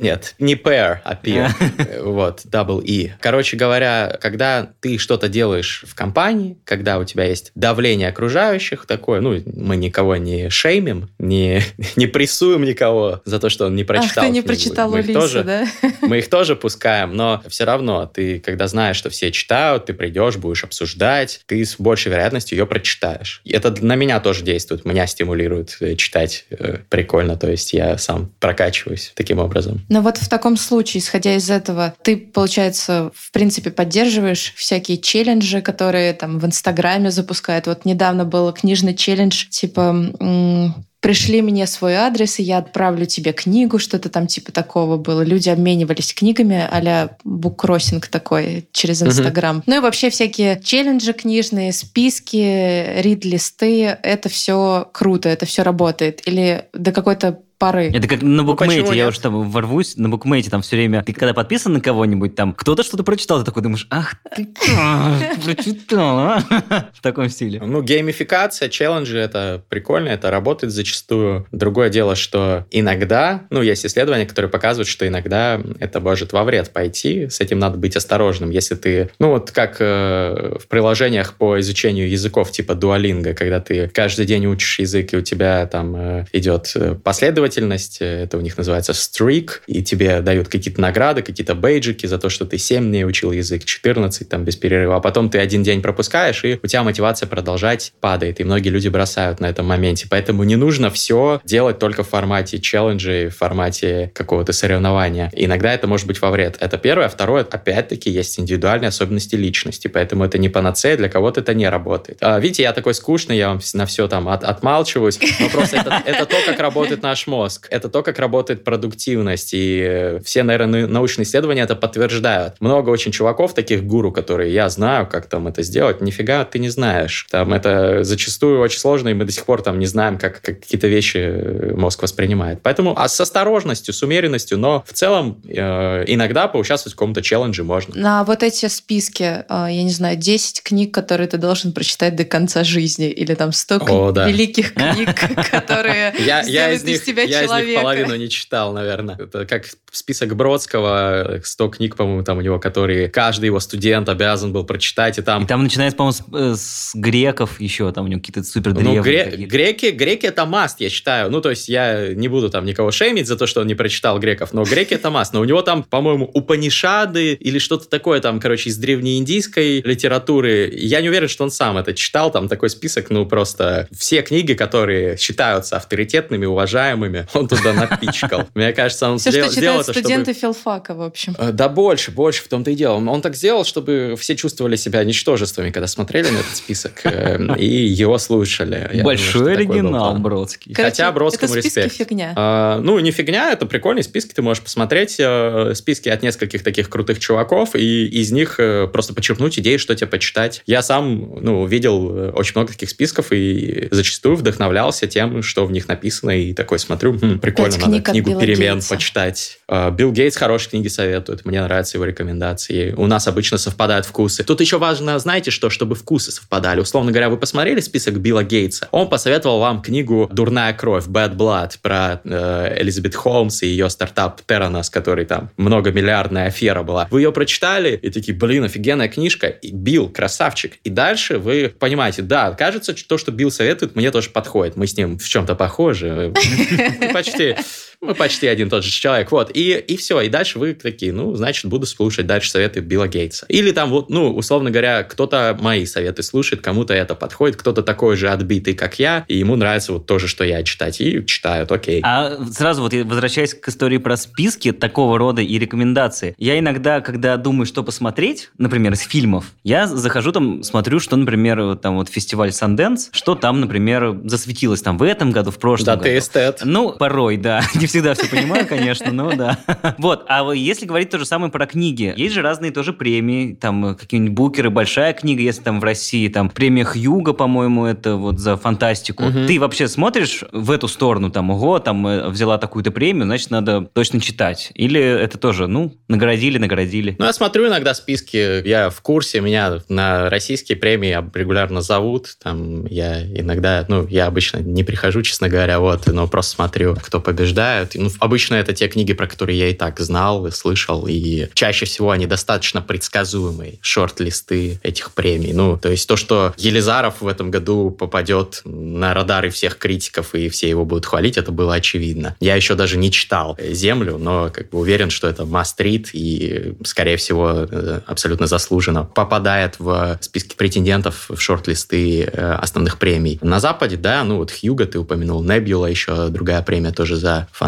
Speaker 5: Нет, не pair, а peer. Вот, double E. Короче говоря, когда ты что-то делаешь в компании, когда у тебя есть давление окружающих, такое, ну, мы никого не шеймим, не, не прессуем никого за то, что он не прочитал
Speaker 4: Ах, ты не
Speaker 5: книгу.
Speaker 4: прочитал
Speaker 5: Мы их
Speaker 4: Улисса,
Speaker 5: тоже-
Speaker 4: да?
Speaker 5: мы их тоже пускаем, но все равно ты, когда знаешь, что все читают, ты придешь, будешь обсуждать, ты с большей вероятностью ее прочитаешь. Это на меня тоже действует, меня стимулирует э, читать э, прикольно, то есть я сам прокачиваюсь таким образом.
Speaker 4: Но вот в таком случае, исходя из этого, ты, получается, в принципе, поддерживаешь всякие челленджи, которые там в Инстаграме запускают. Вот недавно был книжный челлендж, типа пришли мне свой адрес, и я отправлю тебе книгу, что-то там типа такого было. Люди обменивались книгами а-ля буккроссинг такой через. Инстаграм. Ну и вообще всякие челленджи книжные, списки, рид-листы, это все круто, это все работает. Или до какой-то поры.
Speaker 3: Это как на
Speaker 5: почему
Speaker 3: букмейте, я
Speaker 5: нет?
Speaker 3: уж там ворвусь, на букмейте там все время, ты когда подписан на кого-нибудь, там кто-то что-то прочитал, ты такой думаешь, ах ты, прочитал, а?» в таком стиле.
Speaker 5: Ну, геймификация, челленджи, это прикольно, это работает зачастую. Другое дело, что иногда, ну, есть исследования, которые показывают, что иногда это может во вред пойти, с этим надо быть осторожным. Если ты, ну, вот как э, в приложениях по изучению языков типа Duolingo, когда ты каждый день учишь язык, и у тебя там э, идет э, последовательность, э, это у них называется streak, и тебе дают какие-то награды, какие-то бейджики за то, что ты 7 дней учил язык, 14 там без перерыва, а потом ты один день пропускаешь, и у тебя мотивация продолжать падает, и многие люди бросают на этом моменте. Поэтому не нужно все делать только в формате челленджей, в формате какого-то соревнования. Иногда это может быть во вред. Это первое. Второе, опять-таки, есть индивидуальные особенности личности, поэтому это не панацея, для кого-то это не работает. А, видите, я такой скучный, я вам на все там от- отмалчиваюсь, но просто это то, как работает наш мозг, это то, как работает продуктивность, и э, все, наверное, научные исследования это подтверждают. Много очень чуваков, таких гуру, которые я знаю, как там это сделать, нифига ты не знаешь. Там это зачастую очень сложно, и мы до сих пор там не знаем, как, как какие-то вещи э, мозг воспринимает. Поэтому а с осторожностью, с умеренностью, но в целом э, иногда поучаствовать в каком-то челлендже можно.
Speaker 4: На вот эти списки, а, я не знаю, 10 книг, которые ты должен прочитать до конца жизни, или там 100
Speaker 5: О, да.
Speaker 4: великих книг, которые
Speaker 5: Я, я
Speaker 4: сделают
Speaker 5: из них,
Speaker 4: из тебя
Speaker 5: я из них
Speaker 4: человека.
Speaker 5: половину не читал, наверное. Это как список Бродского, 100 книг, по-моему, там у него, которые каждый его студент обязан был прочитать, и там...
Speaker 3: И там начинается, по-моему, с, э, с греков еще, там у него какие-то супер древние.
Speaker 5: Ну, гре- греки, греки это маст, я считаю. Ну, то есть я не буду там никого шеймить за то, что он не прочитал греков, но греки это маст. Но у него там, по-моему, Упанишады или что-то такое там, короче, из древнеиндийской литературы. Я не уверен, что он сам это читал. Там такой список, ну, просто все книги, которые считаются авторитетными, уважаемыми, он туда напичкал. Мне кажется, он
Speaker 4: Все,
Speaker 5: сделал
Speaker 4: что читают
Speaker 5: это, чтобы-
Speaker 4: студенты филфака, в общем.
Speaker 5: Э, Да больше, больше в том-то и дело. Он так сделал, чтобы все чувствовали себя ничтожествами, когда смотрели на этот список э, и его слушали. Я
Speaker 3: Большой
Speaker 5: думаю,
Speaker 3: оригинал. Бродский.
Speaker 4: Короче,
Speaker 5: Хотя Бродскому
Speaker 4: это
Speaker 5: респект.
Speaker 4: фигня.
Speaker 5: А, ну, не фигня, это прикольные списки, ты можешь посмотреть э, списки от нескольких таких крутых чуваков и из них э, просто почерпнуть идеи, что тебе почитать. Я сам, ну, видел очень много таких списков и зачастую вдохновлялся тем, что в них написано, и такой смотрю, смотрю, хм, прикольно,
Speaker 4: Пять
Speaker 5: надо книгу
Speaker 4: Билла
Speaker 5: перемен
Speaker 4: Гейтса.
Speaker 5: почитать. А, Билл Гейтс хорошие книги советует, мне нравятся его рекомендации. У нас обычно совпадают вкусы. Тут еще важно, знаете что, чтобы вкусы совпадали. Условно говоря, вы посмотрели список Билла Гейтса? Он посоветовал вам книгу «Дурная кровь», «Bad Blood» про э, Элизабет Холмс и ее стартап Terranos, который там многомиллиардная афера была. Вы ее прочитали и такие, блин, офигенная книжка. И Билл, красавчик. И дальше вы понимаете, да, кажется, то, что Билл советует, мне тоже подходит. Мы с ним в чем-то похожи. Мы Почти. Мы почти один тот же человек. Вот. И, и все. И дальше вы такие, ну, значит, буду слушать дальше советы Билла Гейтса. Или там вот, ну, условно говоря, кто-то мои советы слушает, кому-то это подходит, кто-то такой же отбитый, как я, и ему нравится вот то же, что я читать. И читают, окей.
Speaker 3: А сразу вот возвращаясь к истории про списки такого рода и рекомендации. Я иногда, когда думаю, что посмотреть, например, из фильмов, я захожу там, смотрю, что, например, там вот фестиваль Санденс, что там, например, засветилось там в этом году, в прошлом
Speaker 5: Да,
Speaker 3: году.
Speaker 5: ты эстет.
Speaker 3: Ну, порой, да. Не всегда все понимаю, конечно, но да. Вот, а если говорить то же самое про книги, есть же разные тоже премии, там э, какие-нибудь букеры, большая книга, если там в России, там премия Хьюга, по-моему, это вот за фантастику.
Speaker 5: Мгм.
Speaker 3: Ты вообще смотришь в эту сторону, там, ого, там э, взяла такую-то премию, значит, надо точно читать. Или это тоже, ну, наградили, наградили.
Speaker 5: Ну, я смотрю иногда списки, я в курсе, меня на российские премии регулярно зовут, там я иногда, ну, я обычно не прихожу, честно говоря, вот, но просто смотрю, кто побеждает. Ну, обычно это те книги, про которые я и так знал, и слышал, и чаще всего они достаточно предсказуемые, шорт-листы этих премий. Ну, то есть то, что Елизаров в этом году попадет на радары всех критиков, и все его будут хвалить, это было очевидно. Я еще даже не читал «Землю», но как бы уверен, что это мастрит, и, скорее всего, э, абсолютно заслуженно попадает в списки претендентов в шорт-листы э, основных премий. На Западе, да, ну вот Хьюга ты упомянул, Небюла еще другая премия тоже за фантастику.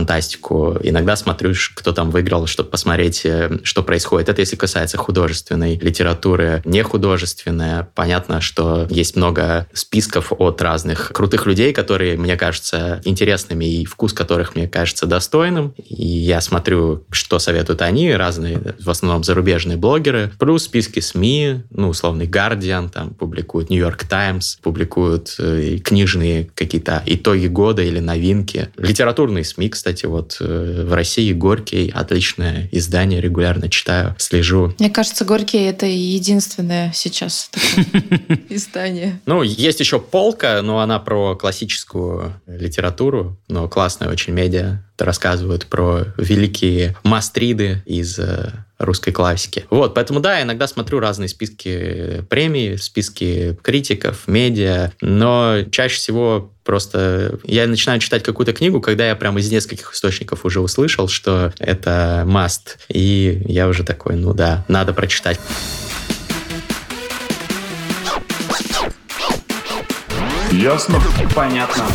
Speaker 5: Иногда смотрю, кто там выиграл, чтобы посмотреть, э, что происходит. Это если касается художественной литературы. Не художественная, понятно, что есть много списков от разных крутых людей, которые, мне кажется, интересными, и вкус которых, мне кажется, достойным. И я смотрю, что советуют они, разные, в основном зарубежные блогеры. Плюс списки СМИ, ну, условный Guardian, там публикуют York Times, публикуют э, книжные какие-то итоги года или новинки. Литературные СМИ, кстати, вот э, в России Горький, отличное издание, регулярно читаю, слежу.
Speaker 4: Мне кажется, Горький это единственное сейчас издание.
Speaker 5: Ну, есть еще полка, но она про классическую литературу, но классная очень медиа. Рассказывают про великие мастриды из э, русской классики. Вот, поэтому да, иногда смотрю разные списки премий, списки критиков, медиа, но чаще всего просто я начинаю читать какую-то книгу, когда я прям из нескольких источников уже услышал, что это must, и я уже такой, ну да, надо прочитать.
Speaker 2: Ясно?
Speaker 6: Понятно.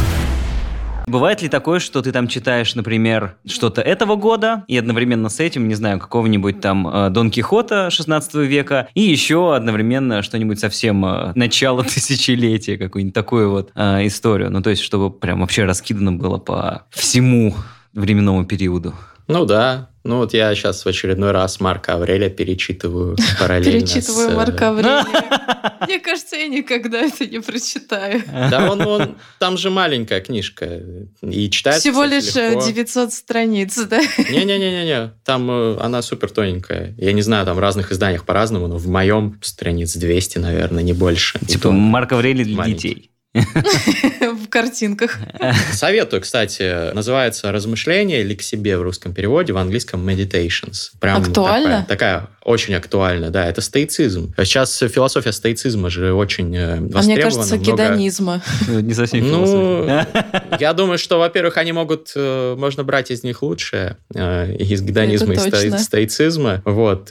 Speaker 3: Бывает ли такое, что ты там читаешь, например, что-то этого года, и одновременно с этим, не знаю, какого-нибудь там э, Дон Кихота 16 века, и еще одновременно что-нибудь совсем э, начала тысячелетия, какую-нибудь такую вот э, историю. Ну, то есть, чтобы прям вообще раскидано было по всему временному периоду.
Speaker 5: Ну да. Ну вот я сейчас в очередной раз Марка Аврелия перечитываю параллельно
Speaker 4: Перечитываю
Speaker 5: с, э,
Speaker 4: Марка Аврелия. Мне кажется, я никогда это не прочитаю.
Speaker 5: Да он, он, там же маленькая книжка. И читается,
Speaker 4: Всего лишь э,
Speaker 5: легко.
Speaker 4: 900 страниц, да?
Speaker 5: Не-не-не-не, там э, она супер тоненькая. Я не знаю, там в разных изданиях по-разному, но в моем страниц 200, наверное, не больше.
Speaker 3: Типа
Speaker 5: то
Speaker 3: Марк Аврелий для
Speaker 5: маленький.
Speaker 3: детей.
Speaker 4: В картинках.
Speaker 5: Советую, кстати, называется «Размышления» или «К себе» в русском переводе, в английском «Meditations». Прям
Speaker 4: Актуально?
Speaker 5: Такая, такая очень актуальна, да, это стоицизм. Сейчас философия стоицизма же очень э,
Speaker 4: А мне
Speaker 5: востребована.
Speaker 4: кажется,
Speaker 5: много-
Speaker 4: гедонизма.
Speaker 3: Ну, Не совсем
Speaker 5: Ну. Я думаю, что, во-первых, они могут, э, можно брать из них лучшее, э, из гедонизма и стоицизма. Вот.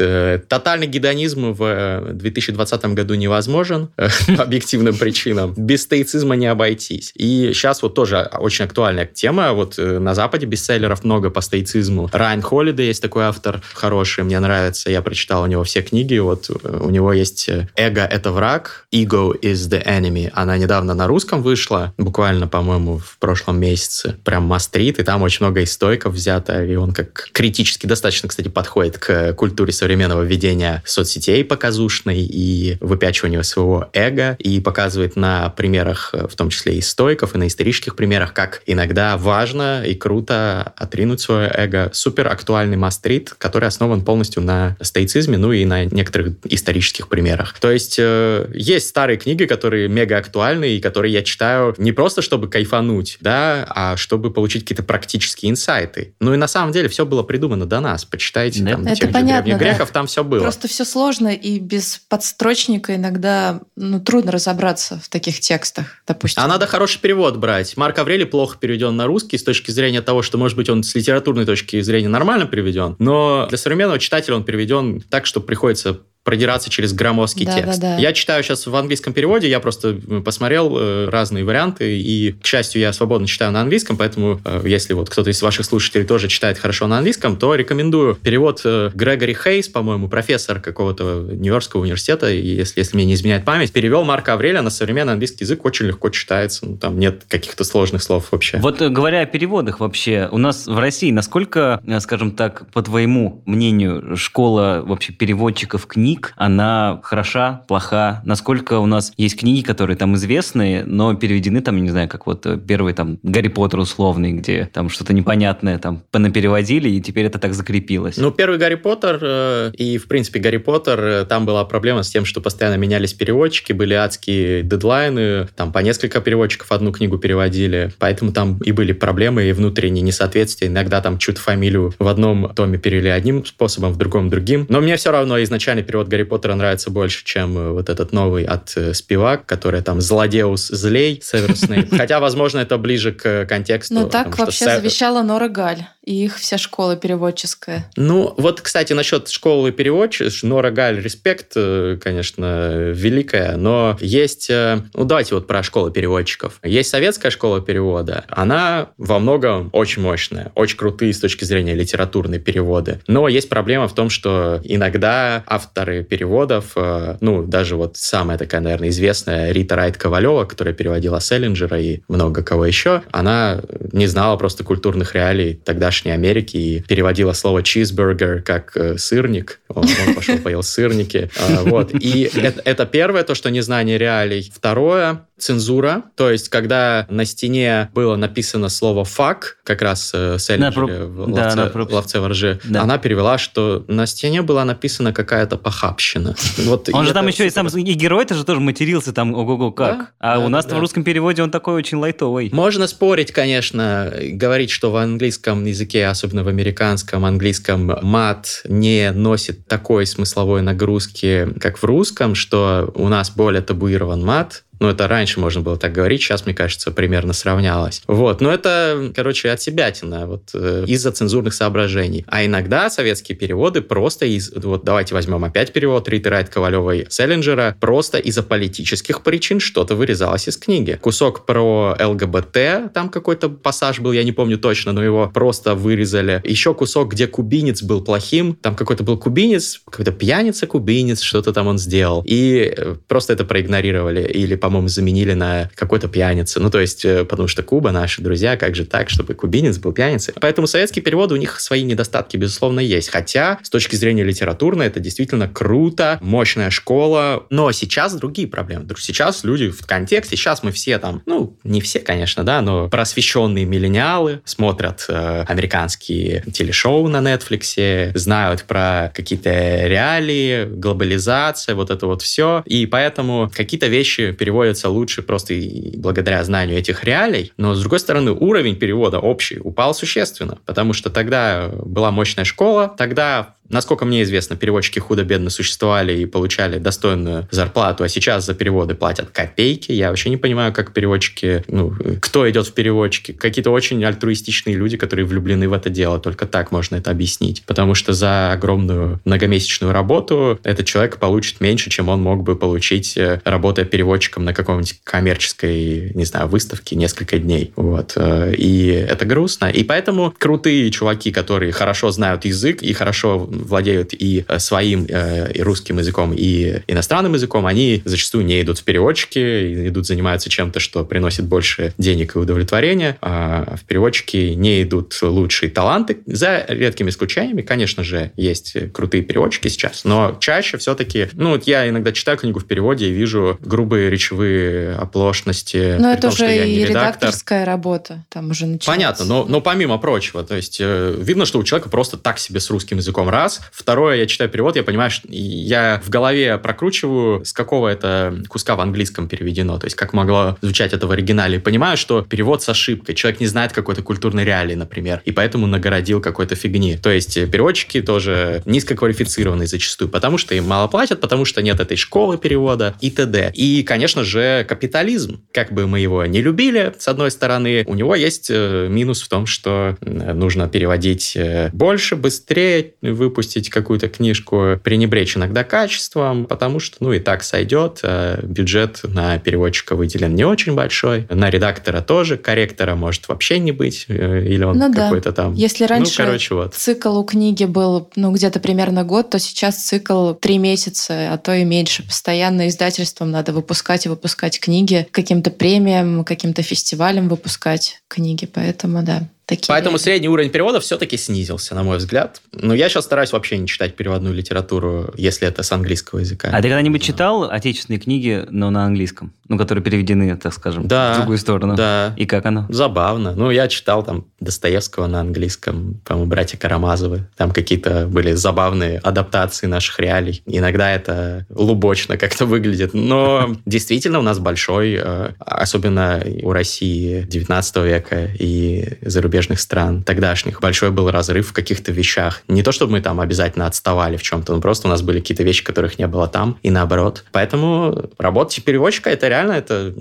Speaker 5: Тотальный гедонизм в э, 2020 году невозможен по объективным причинам. Без стоицизма не обойтись. И сейчас вот тоже очень актуальная тема. Вот э, на Западе бестселлеров много по стоицизму. Райан Холлиday есть такой автор хороший, мне нравится. Я прочитал у него все книги. Вот э, у него есть э, «Эго – это враг», «Ego is the enemy». Она недавно на русском вышла, буквально, по-моему, в прошлом месяце. Прям мастрит, и там очень много истойков взято, и он как критически достаточно, кстати, подходит к культуре современного ведения соцсетей показушной и выпячивания своего эго, и показывает на примерах примерах, э, в том числе и стойков, и на исторических примерах, как иногда важно и круто отринуть свое эго. Супер актуальный мастрит, который основан полностью на стоицизме, ну и на некоторых исторических примерах. То есть э, есть старые книги, которые мега актуальны и которые я читаю не просто чтобы кайфануть, да, а чтобы получить какие-то практические инсайты. Ну и на самом деле все было придумано до нас. Почитайте
Speaker 4: Да.
Speaker 5: там
Speaker 4: Это понятно,
Speaker 5: древних
Speaker 4: да.
Speaker 5: греков, там все было.
Speaker 4: Просто все сложно, и без подстрочника иногда ну, трудно разобраться в таких текстах, допустим.
Speaker 5: А надо хороший перевод брать. Марк Аврелий плохо переведен на русский с точки зрения того, что, может быть, он с литературной точки зрения нормально переведен, но для современного читателя он переведен так, что приходится продираться через громоздкий
Speaker 4: Да,
Speaker 5: текст.
Speaker 4: да, да.
Speaker 5: Я читаю сейчас в английском переводе, я просто посмотрел э, разные варианты, и, к счастью, я свободно читаю на английском, поэтому э, если вот кто-то из ваших слушателей тоже читает хорошо на английском, то рекомендую перевод э, Грегори Хейс, по-моему, профессор какого-то Нью-Йоркского университета, и если, если мне не изменяет память, перевел Марка Аврелия на современный английский язык, очень легко читается, ну, там нет каких-то сложных слов вообще.
Speaker 3: Вот э, говоря о переводах вообще, у нас в России насколько, э, скажем так, по твоему мнению, школа вообще переводчиков книг, она хороша, плоха? Насколько у нас есть книги, которые там известные, но переведены там, не знаю, как вот э, первый там Гарри Поттер условный, где там что-то непонятное там понапереводили, и теперь это так закрепилось.
Speaker 5: Ну, первый Гарри Поттер э, и, в принципе, Гарри Поттер, э, там была проблема с тем, что постоянно менялись переводчики, были адские дедлайны, там по несколько переводчиков одну книгу переводили, поэтому там и были проблемы, и внутренние несоответствия. Иногда там чью-то фамилию в одном томе перевели одним способом, в другом другим. Но мне все равно изначальный перевод Гарри Поттера нравится больше, чем э, вот этот новый от э, Спивак, который там Злодеус злей, Северус Снейп. Хотя, возможно, это ближе к э, контексту.
Speaker 4: Ну, так вообще
Speaker 5: Се-
Speaker 4: завещала Нора Галь, и их вся школа переводческая.
Speaker 5: Ну, вот, кстати, насчет школы переводчиков, Нора Галь, респект, конечно, великая, но есть... Ну, давайте вот про школу переводчиков. Есть советская школа перевода, она во многом очень мощная, очень крутые с точки зрения литературной переводы. Но есть проблема в том, что иногда авторы переводов, э, ну, даже вот самая такая, наверное, известная Рита Райт Ковалева, которая переводила Селлинджера и много кого еще, она не знала просто культурных реалий тогдашней Америки и переводила слово cheeseburger как э, сырник. Он, он пошел поел сырники. А, Вот. И это, это первое, то, что незнание реалий. Второе, цензура. То есть, когда на стене было написано слово «фак», как раз э, Селлинджер
Speaker 3: да,
Speaker 5: «Ловце, в «Ловце воржи»,
Speaker 3: Да.
Speaker 5: она перевела, что на стене была написана какая-то похабщина. Вот,
Speaker 3: Он же там еще и сам, и герой это же тоже матерился там, ого-го, как.
Speaker 5: Да,
Speaker 3: а
Speaker 5: да,
Speaker 3: у нас
Speaker 5: да.
Speaker 3: в русском переводе он такой очень лайтовый.
Speaker 5: Можно спорить, конечно, говорить, что в английском языке, особенно в американском английском, мат не носит такой смысловой нагрузки, как в русском, что у нас более табуирован мат. Ну, это раньше можно было так говорить, сейчас, мне кажется, примерно сравнялось. Вот, но это, короче, от себятина, вот, э, из-за цензурных соображений. А иногда советские переводы просто из... Вот давайте возьмем опять перевод Риты Райт Ковалевой Селлинджера. Просто из-за политических причин что-то вырезалось из книги. Кусок про ЛГБТ, там какой-то пассаж был, я не помню точно, но его просто вырезали. Еще кусок, где кубинец был плохим, там какой-то был кубинец, какой-то пьяница-кубинец, что-то там он сделал. И э, просто это проигнорировали. Или, по-моему, заменили на какой-то пьяница. Ну, то есть, э, потому что Куба наши друзья, как же так, чтобы кубинец был пьяницей. Поэтому советские переводы, у них свои недостатки, безусловно, есть. Хотя, с точки зрения литературной, это действительно круто, мощная школа. Но сейчас другие проблемы. Сейчас люди в контексте, сейчас мы все там, ну, не все, конечно, да, но просвещенные миллениалы смотрят э, американские телешоу на Netflix, знают про какие-то реалии, глобализация, вот это вот все. И поэтому какие-то вещи переводятся лучше просто и благодаря знанию этих реалий. Но, с другой стороны, уровень перевода общий упал существенно, потому что тогда была мощная школа, тогда Насколько мне известно, переводчики худо-бедно существовали и получали достойную зарплату, а сейчас за переводы платят копейки. Я вообще не понимаю, как переводчики, ну, кто идет в переводчики. Какие-то очень альтруистичные люди, которые влюблены в это дело. Только так можно это объяснить. Потому что за огромную многомесячную работу этот человек получит меньше, чем он мог бы получить, э, работая переводчиком на каком-нибудь коммерческой, не знаю, выставке несколько дней. Вот. э, И это грустно. И поэтому крутые чуваки, которые хорошо знают язык и хорошо владеют и э, своим, э, и русским языком, и иностранным языком, они зачастую не идут в переводчики, идут занимаются чем-то, что приносит больше денег и удовлетворения, а в переводчики не идут лучшие таланты. За редкими исключениями, конечно же, есть крутые переводчики сейчас, но чаще все-таки, ну, вот я иногда читаю книгу в переводе и вижу грубые речевые оплошности.
Speaker 4: Но это
Speaker 5: том,
Speaker 4: уже и
Speaker 5: редактор.
Speaker 4: редакторская работа, там уже начинается.
Speaker 5: Понятно, но, но помимо прочего, то есть э, видно, что у человека просто так себе с русским языком раз. Второе, я читаю перевод, я понимаю, что я в голове прокручиваю, с какого это куска в английском переведено, то есть как могло звучать это в оригинале. Понимаю, что перевод с ошибкой. Человек не знает какой-то культурной реалии, например, и поэтому нагородил какой-то фигни. То есть переводчики тоже низкоквалифицированные зачастую, потому что им мало платят, потому что нет этой школы перевода и т.д. И, конечно же, капитализм. Как бы мы его не любили, с одной стороны, у него есть э, минус в том, что нужно переводить э, больше, быстрее, выпустить какую-то книжку, пренебречь иногда качеством, потому что, ну, и так сойдет. А бюджет на переводчика выделен не очень большой. На редактора тоже. Корректора может вообще не быть. Э, или он
Speaker 4: ну,
Speaker 5: какой-то
Speaker 4: да.
Speaker 5: там...
Speaker 4: Если раньше
Speaker 5: ну, короче, вот.
Speaker 4: цикл у книги был, ну, где-то примерно год, то сейчас цикл три месяца, а то и меньше. Постоянно издательством надо выпускать и выпускать книги каким-то премиям, каким-то фестивалям выпускать книги. Поэтому, да. Такие.
Speaker 5: Поэтому средний уровень перевода все-таки снизился, на мой взгляд. Но я сейчас стараюсь вообще не читать переводную литературу, если это с английского языка.
Speaker 3: А ты когда-нибудь читал отечественные книги, но на английском? Ну, которые переведены, так скажем,
Speaker 5: да,
Speaker 3: в другую сторону.
Speaker 5: Да.
Speaker 3: И как оно?
Speaker 5: Забавно. Ну, я читал там Достоевского на английском, по-моему, «Братья Карамазовы». Там какие-то были забавные адаптации наших реалий. Иногда это лубочно как-то выглядит. Но действительно у нас большой, э, особенно у России 19 века и зарубежных зарубежных стран тогдашних. Большой был разрыв в каких-то вещах. Не то, чтобы мы там обязательно отставали в чем-то, но просто у нас были какие-то вещи, которых не было там, и наоборот. Поэтому работа переводчика это реально это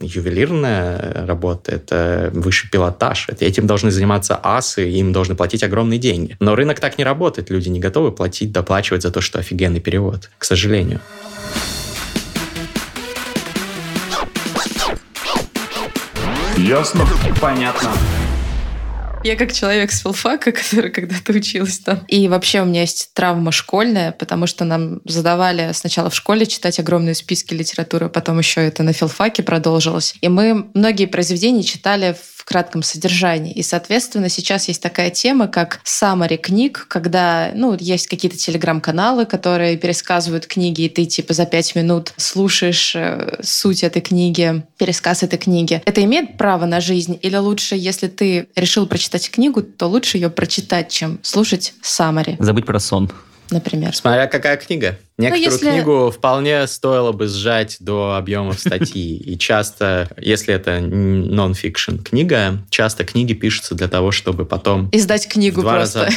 Speaker 5: ювелирная работа, это высший пилотаж. Это, этим должны заниматься асы, им должны платить огромные деньги. Но рынок так не работает. Люди не готовы платить, доплачивать за то, что офигенный перевод, к сожалению.
Speaker 2: Ясно?
Speaker 6: Понятно.
Speaker 4: Я как человек с филфака, который когда-то училась там. И вообще у меня есть травма школьная, потому что нам задавали сначала в школе читать огромные списки литературы, а потом еще это на филфаке продолжилось. И мы многие произведения читали в кратком содержании. И, соответственно, сейчас есть такая тема, как summary книг, когда ну, есть какие-то телеграм-каналы, которые пересказывают книги, и ты типа за пять минут слушаешь э, суть этой книги, пересказ этой книги. Это имеет право на жизнь? Или лучше, если ты решил прочитать книгу, то лучше ее прочитать, чем слушать summary?
Speaker 3: Забыть про сон
Speaker 4: например.
Speaker 5: Смотря какая книга. Некоторую если... книгу вполне стоило бы сжать до объемов статьи. И часто, если это нон-фикшн книга, часто книги пишутся для того, чтобы потом...
Speaker 4: Издать книгу
Speaker 5: в два
Speaker 4: просто.
Speaker 5: Раза,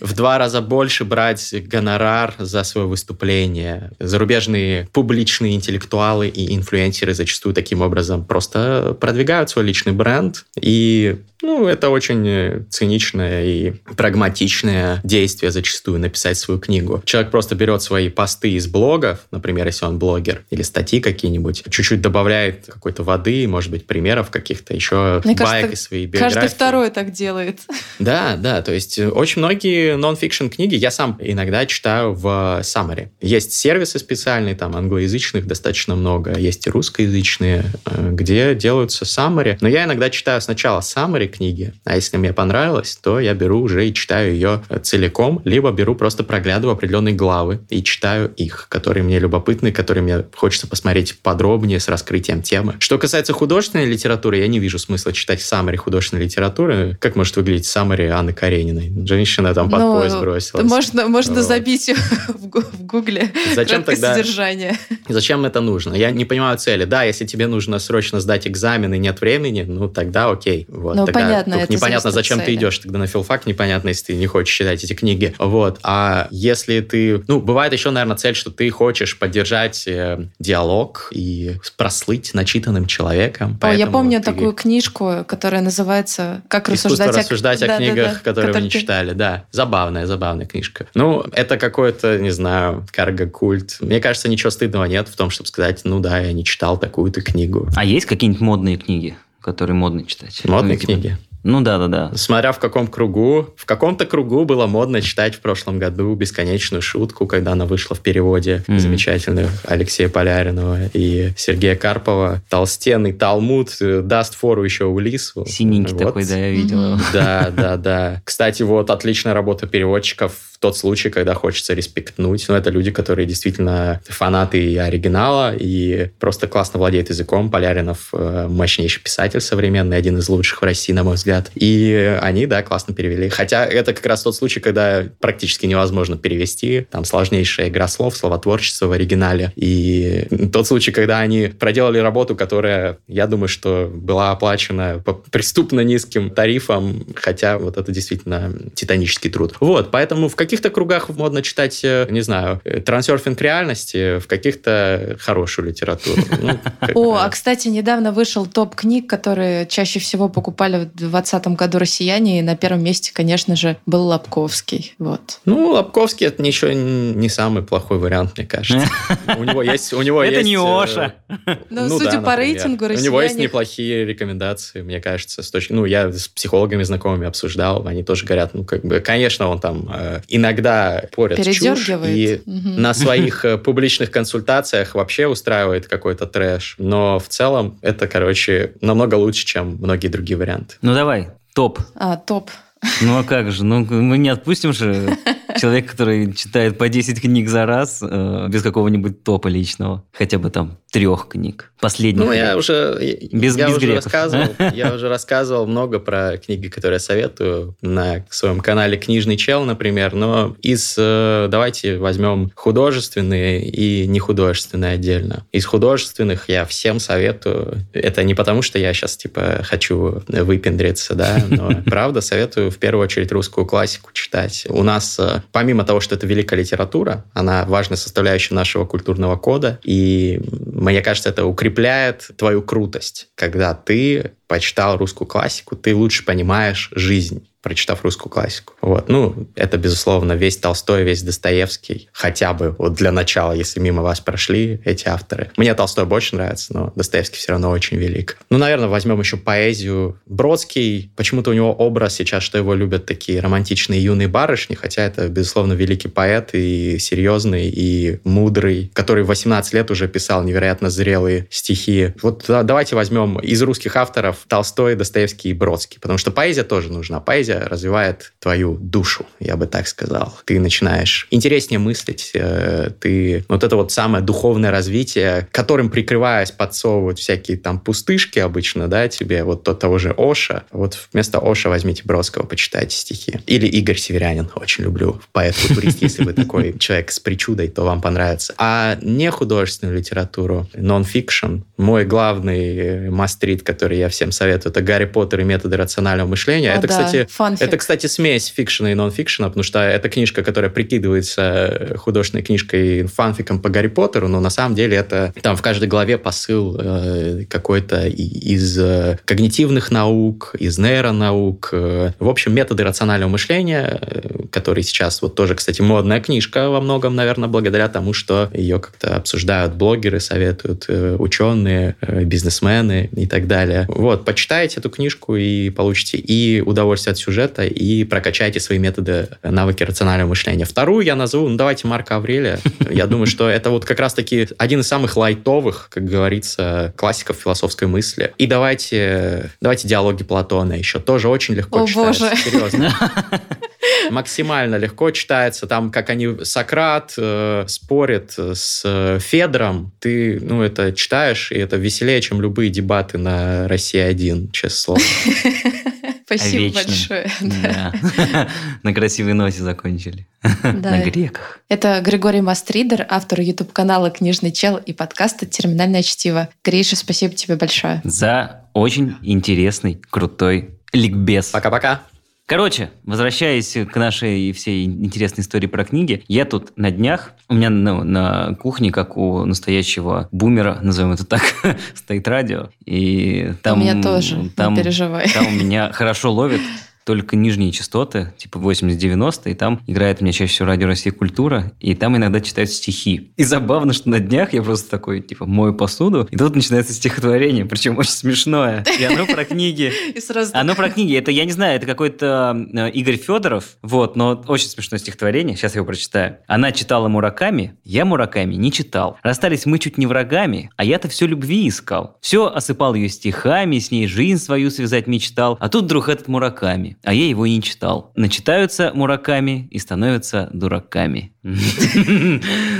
Speaker 5: в два раза больше брать гонорар за свое выступление. Зарубежные публичные интеллектуалы и инфлюенсеры зачастую таким образом просто продвигают свой личный бренд. И ну, это очень циничное и прагматичное действие зачастую написать свою книгу. Человек просто берет свои посты посты из блогов, например, если он блогер, или статьи какие-нибудь, чуть-чуть добавляет какой-то воды, может быть, примеров каких-то еще,
Speaker 4: Мне
Speaker 5: баек
Speaker 4: кажется,
Speaker 5: из своей биографии.
Speaker 4: Каждый второй так делает.
Speaker 5: Да, да, то есть очень многие нон-фикшн книги я сам иногда читаю в summary. Есть сервисы специальные, там, англоязычных достаточно много, есть и русскоязычные, э, где делаются summary. Но я иногда читаю сначала summary книги, а если мне понравилось, то я беру уже и читаю ее целиком, либо беру просто проглядываю определенные главы и читаю их, которые мне любопытны, которые мне хочется посмотреть подробнее с раскрытием темы. Что касается художественной литературы, я не вижу смысла читать саммари художественной литературы. Как может выглядеть саммари Анны Карениной? Женщина там под
Speaker 4: ну,
Speaker 5: поезд бросилась.
Speaker 4: Можно, можно вот. забить в гугле
Speaker 5: зачем тогда,
Speaker 4: содержание.
Speaker 5: Зачем это нужно? Я не понимаю цели. Да, если тебе нужно срочно сдать экзамен и нет времени, ну тогда окей. Вот,
Speaker 4: ну,
Speaker 5: тогда
Speaker 4: понятно, это
Speaker 5: непонятно, зачем
Speaker 4: цели.
Speaker 5: ты идешь тогда на филфак, непонятно, если ты не хочешь читать эти книги. Вот. А если ты... Ну, бывает еще, наверное, цель, что ты хочешь поддержать э, диалог и прослыть начитанным человеком.
Speaker 4: О, я помню ты... такую книжку, которая называется «Как
Speaker 5: Искусство
Speaker 4: рассуждать,
Speaker 5: рассуждать о,
Speaker 4: да,
Speaker 5: книгах,
Speaker 4: да, да,
Speaker 5: которые вы не читали». Да, забавная, забавная книжка. Ну, это какой-то, не знаю, карго-культ. Мне кажется, ничего стыдного нет в том, чтобы сказать, ну да, я не читал такую-то книгу.
Speaker 3: А есть какие-нибудь модные книги? которые модно читать.
Speaker 5: Модные ну, книги.
Speaker 3: Ну да, да, да.
Speaker 5: Смотря в каком кругу. В каком-то кругу было модно читать в прошлом году бесконечную шутку, когда она вышла в переводе
Speaker 3: Мгм.
Speaker 5: замечательных Алексея Поляринова и Сергея Карпова. Толстенный Талмуд э, даст фору еще Улису.
Speaker 3: Синенький
Speaker 5: Вот.
Speaker 3: такой, да, я видел.
Speaker 4: Мгм.
Speaker 5: Да, да, да. Кстати, вот отличная работа переводчиков тот случай, когда хочется респектнуть. Ну, это люди, которые действительно фанаты оригинала, и просто классно владеют языком. Поляринов э, мощнейший писатель современный, один из лучших в России, на мой взгляд. И они, да, классно перевели. Хотя это как раз тот случай, когда практически невозможно перевести. Там сложнейшая игра слов, словотворчество в оригинале. И тот случай, когда они проделали работу, которая, я думаю, что была оплачена по преступно низким тарифам, хотя вот это действительно титанический труд. Вот, поэтому в каких-то кругах модно читать, э, не знаю, э, трансерфинг реальности, в каких-то хорошую литературу. Ну,
Speaker 4: О, а кстати, недавно вышел топ книг, которые чаще всего покупали в 2020 году россияне, и на первом месте, конечно же, был Лобковский. Вот.
Speaker 5: Ну, Лобковский это ничего не самый плохой вариант, мне кажется. У него есть... У него
Speaker 3: Это не
Speaker 5: э,
Speaker 3: Оша.
Speaker 4: Ну, судя по рейтингу,
Speaker 5: У него есть неплохие рекомендации, мне кажется, с точки... Ну, я с психологами знакомыми обсуждал, они тоже говорят, ну, как бы, конечно, он там иногда порят чушь, и
Speaker 4: Мгм.
Speaker 5: на своих э, публичных консультациях вообще устраивает какой-то трэш. Но в целом это, короче, намного лучше, чем многие другие варианты.
Speaker 3: Ну давай, топ.
Speaker 4: А, топ.
Speaker 3: Ну а как же? Ну мы не отпустим же человека, который читает по 10 книг за раз, э, без какого-нибудь топа личного. Хотя бы там трех книг. Последних.
Speaker 5: Ну, я уже,
Speaker 3: Без-
Speaker 5: я
Speaker 3: без
Speaker 5: уже
Speaker 3: греков.
Speaker 5: рассказывал, я уже рассказывал много про книги, которые я советую на своем канале «Книжный чел», например, но из, э, давайте возьмем художественные и нехудожественные отдельно. Из художественных я всем советую, это не потому, что я сейчас, типа, хочу выпендриться, да, но правда советую в первую очередь русскую классику читать. У нас, э, помимо того, что это великая литература, она важная составляющая нашего культурного кода, и мне кажется, это укрепляет твою крутость. Когда ты почитал русскую классику, ты лучше понимаешь жизнь прочитав русскую классику. Вот. Ну, это, безусловно, весь Толстой, весь Достоевский. Хотя бы вот для начала, если мимо вас прошли эти авторы. Мне Толстой больше нравится, но Достоевский все равно очень велик. Ну, наверное, возьмем еще поэзию. Бродский, почему-то у него образ сейчас, что его любят такие романтичные юные барышни, хотя это, безусловно, великий поэт и серьезный, и мудрый, который в 18 лет уже писал невероятно зрелые стихи. Вот да, давайте возьмем из русских авторов Толстой, Достоевский и Бродский, потому что поэзия тоже нужна. Поэзия развивает твою душу, я бы так сказал. Ты начинаешь интереснее мыслить, э, ты вот это вот самое духовное развитие, которым прикрываясь подсовывают всякие там пустышки обычно, да, тебе вот от того же Оша. Вот вместо Оша возьмите Бродского, почитайте стихи. Или Игорь Северянин, очень люблю. Поэт-футурист, если вы такой человек с причудой, то вам понравится. А не художественную литературу, нон-фикшн, мой главный мастрит, который я всем советую, это «Гарри Поттер и методы рационального мышления».
Speaker 4: О,
Speaker 5: это,
Speaker 4: да,
Speaker 5: кстати,
Speaker 4: фанфик.
Speaker 5: это, кстати, смесь фикшена и нон-фикшена, потому что это книжка, которая прикидывается художественной книжкой фанфиком по Гарри Поттеру, но на самом деле это там в каждой главе посыл э, какой-то из э, когнитивных наук, из нейронаук. э, в общем, методы рационального мышления, э, которые сейчас вот тоже, кстати, модная книжка во многом, наверное, благодаря тому, что ее как-то обсуждают блогеры, советуют э, ученые, э, бизнесмены и так далее. Вот, почитайте эту книжку и получите и удовольствие от сюжета, и прокачайте свои методы, э, навыки рационального мышления. Вторую я назову, ну давайте Марка Аврелия. Я думаю, что это вот как раз-таки один из самых лайтовых, как говорится, классиков философской мысли. И давайте, давайте диалоги Платона еще. Тоже очень легко
Speaker 4: О,
Speaker 5: читается.
Speaker 4: боже.
Speaker 5: Серьезно максимально легко читается. Там, как они Сократ э, спорит с э, Федором, ты, ну, это читаешь, и это веселее, чем любые дебаты на Россия 1 честное слово.
Speaker 4: Спасибо
Speaker 3: Вечно.
Speaker 4: большое. Да.
Speaker 3: Да. На красивой ноте закончили.
Speaker 4: Да.
Speaker 3: На греках.
Speaker 4: Это Григорий Мастридер, автор YouTube-канала «Книжный чел» и подкаста «Терминальное чтиво». Гриша, спасибо тебе большое.
Speaker 3: За очень интересный, крутой ликбез.
Speaker 5: Пока-пока.
Speaker 3: Короче, возвращаясь к нашей всей интересной истории про книги, я тут на днях, у меня ну, на кухне, как у настоящего бумера, назовем это так, стоит радио, и там...
Speaker 4: У меня тоже,
Speaker 3: там,
Speaker 4: не переживай.
Speaker 3: Там у меня хорошо ловит только нижние частоты, типа 80-90, и там играет у меня чаще всего радио Россия Культура, и там иногда читают стихи. И забавно, что на днях я просто такой, типа, мою посуду, и тут начинается стихотворение, причем очень смешное. И оно про книги.
Speaker 4: И сразу
Speaker 3: Оно про книги. Это, я не знаю, это какой-то э, Игорь Федоров, вот, но очень смешное стихотворение, сейчас я его прочитаю. Она читала Мураками, я Мураками не читал. Расстались мы чуть не врагами, а я-то все любви искал. Все осыпал ее стихами, с ней жизнь свою связать мечтал, а тут вдруг этот Мураками, а я его и не читал. Начитаются Мураками и становятся дураками.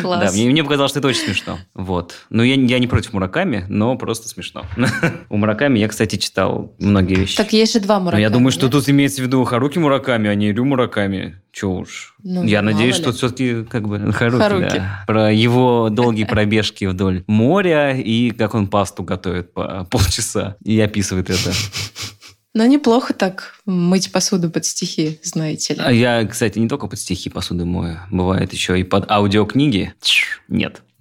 Speaker 4: Класс.
Speaker 3: Да, мне, мне показалось, что это очень смешно. Вот. Ну, я, я не против Мураками, но просто смешно. У Мураками я, кстати, читал многие вещи.
Speaker 4: Так есть же два
Speaker 3: Но
Speaker 4: Мураками.
Speaker 3: я думаю, что
Speaker 4: нет?
Speaker 3: тут имеется в виду Харуки Мураками, а не Рю Мураками. Че уж.
Speaker 4: Ну,
Speaker 3: я надеюсь,
Speaker 4: ли.
Speaker 3: что все-таки как бы Харуки,
Speaker 4: Харуки.
Speaker 3: да. Про его долгие пробежки вдоль моря и как он пасту готовит по полчаса и описывает это.
Speaker 4: Но неплохо так мыть посуду под стихи, знаете ли.
Speaker 3: А я, кстати, не только под стихи посуды мою. Бывает еще и под аудиокниги. Тш, Нет.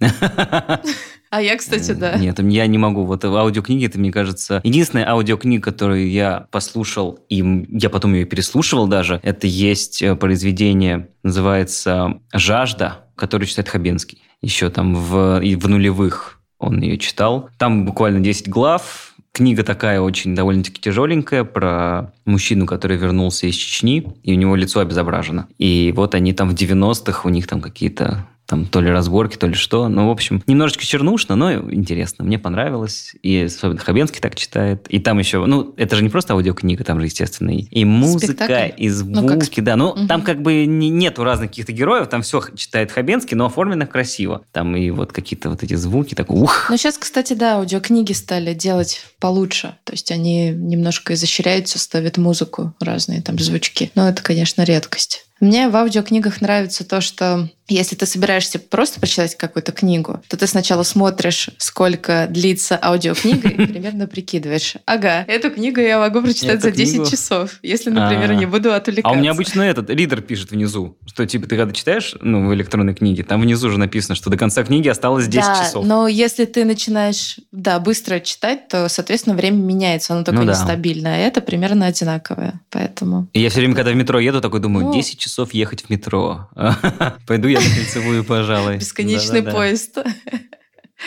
Speaker 4: А я, кстати, да.
Speaker 3: Нет, я не могу. Вот аудиокниги, это, мне кажется, единственная аудиокнига, которую я послушал, и я потом ее переслушивал даже, это есть э, произведение, называется «Жажда», которое читает Хабенский. Еще там в, в нулевых он ее читал. Там буквально 10 глав. Книга такая очень довольно-таки тяжеленькая про мужчину, который вернулся из Чечни, и у него лицо обезображено. И вот они там в 90-х, у них там какие-то там то ли разборки, то ли что. Ну, в общем, немножечко чернушно, но интересно. Мне понравилось. И особенно Хабенский так читает. И там еще, ну, это же не просто аудиокнига, там же, естественно, и, музыка,
Speaker 4: Спектакль?
Speaker 3: и звуки,
Speaker 4: Ну, как
Speaker 3: да. Ну,
Speaker 4: Мгм.
Speaker 3: там как бы не- нету разных каких-то героев, там все читает Хабенский, но оформлено красиво. Там и вот какие-то вот эти звуки, так ух.
Speaker 4: Но сейчас, кстати, да, аудиокниги стали делать получше. То есть они немножко изощряются, ставят музыку, разные там звучки. Но это, конечно, редкость. Мне в аудиокнигах нравится то, что если ты собираешься просто прочитать какую-то книгу, то ты сначала смотришь, сколько длится аудиокнига, и примерно прикидываешь. Ага, эту книгу я могу прочитать
Speaker 3: Эту
Speaker 4: за 10
Speaker 3: книгу?
Speaker 4: часов, если, например,
Speaker 3: А.
Speaker 4: не буду отвлекаться.
Speaker 3: А у меня обычно этот лидер пишет внизу, что типа ты когда читаешь, ну, в электронной книге, там внизу же написано, что до конца книги осталось 10
Speaker 4: да,
Speaker 3: часов.
Speaker 4: но если ты начинаешь, да, быстро читать, то, соответственно, время меняется, оно такое
Speaker 3: Ну да.
Speaker 4: нестабильное, а это примерно одинаковое, поэтому...
Speaker 3: И я все время, когда в метро еду, такой думаю,
Speaker 4: Ну.
Speaker 3: 10 часов ехать в метро. Пойду я на кольцевую, пожалуй.
Speaker 4: Бесконечный поезд.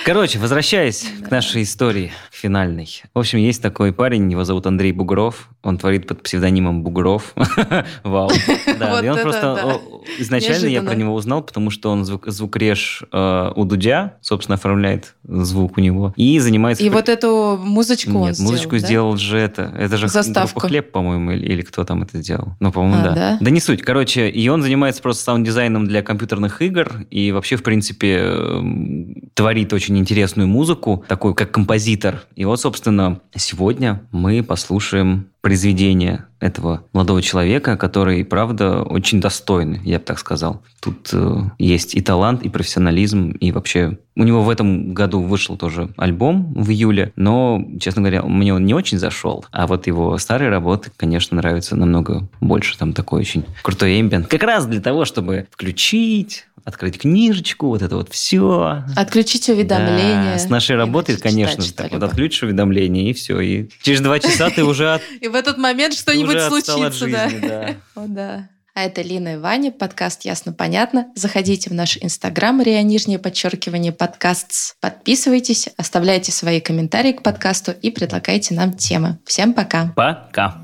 Speaker 3: Короче, возвращаясь к нашей истории финальной. В общем, есть такой парень, его зовут Андрей Бугров. Он творит под псевдонимом Бугров. Вау. Да, и он просто... Изначально я про него узнал, потому что он звук, звукреж э, у Дудя, собственно, оформляет звук у него. И занимается...
Speaker 4: И вот эту музычку
Speaker 3: Нет, музычку сделал же это. Это же
Speaker 4: Заставку.
Speaker 3: Хлеб, по-моему, или, или кто там это сделал. Ну, по-моему,
Speaker 4: А,
Speaker 3: да.
Speaker 4: да?
Speaker 3: не суть. Короче, и он занимается просто саунд-дизайном для компьютерных игр и вообще, в принципе, эм, творит очень интересную музыку, такой как композитор. И вот, собственно, сегодня мы послушаем произведение этого молодого человека, который, правда, очень достойный, я бы так сказал. Тут э, есть и талант, и профессионализм, и вообще... У него в этом году вышел тоже альбом в июле, но, честно говоря, мне он не очень зашел. А вот его старые работы, конечно, нравятся намного больше. Там такой очень крутой эмбиент. Как раз для того, чтобы включить, открыть книжечку, вот это вот все.
Speaker 4: Отключить уведомления.
Speaker 3: Да, с нашей работой, конечно,
Speaker 4: читать
Speaker 3: так вот отключишь уведомления, и все. И через два часа ты уже
Speaker 4: в этот момент что-нибудь
Speaker 3: уже отстал от
Speaker 4: случится, да.
Speaker 3: жизни, да.
Speaker 4: О, да. А это Лина и Ваня, подкаст «Ясно-понятно». Заходите в наш инстаграм, Риа, нижнее подчеркивание, подкаст. Подписывайтесь, оставляйте свои комментарии к подкасту и предлагайте нам темы. Всем пока.
Speaker 3: Пока.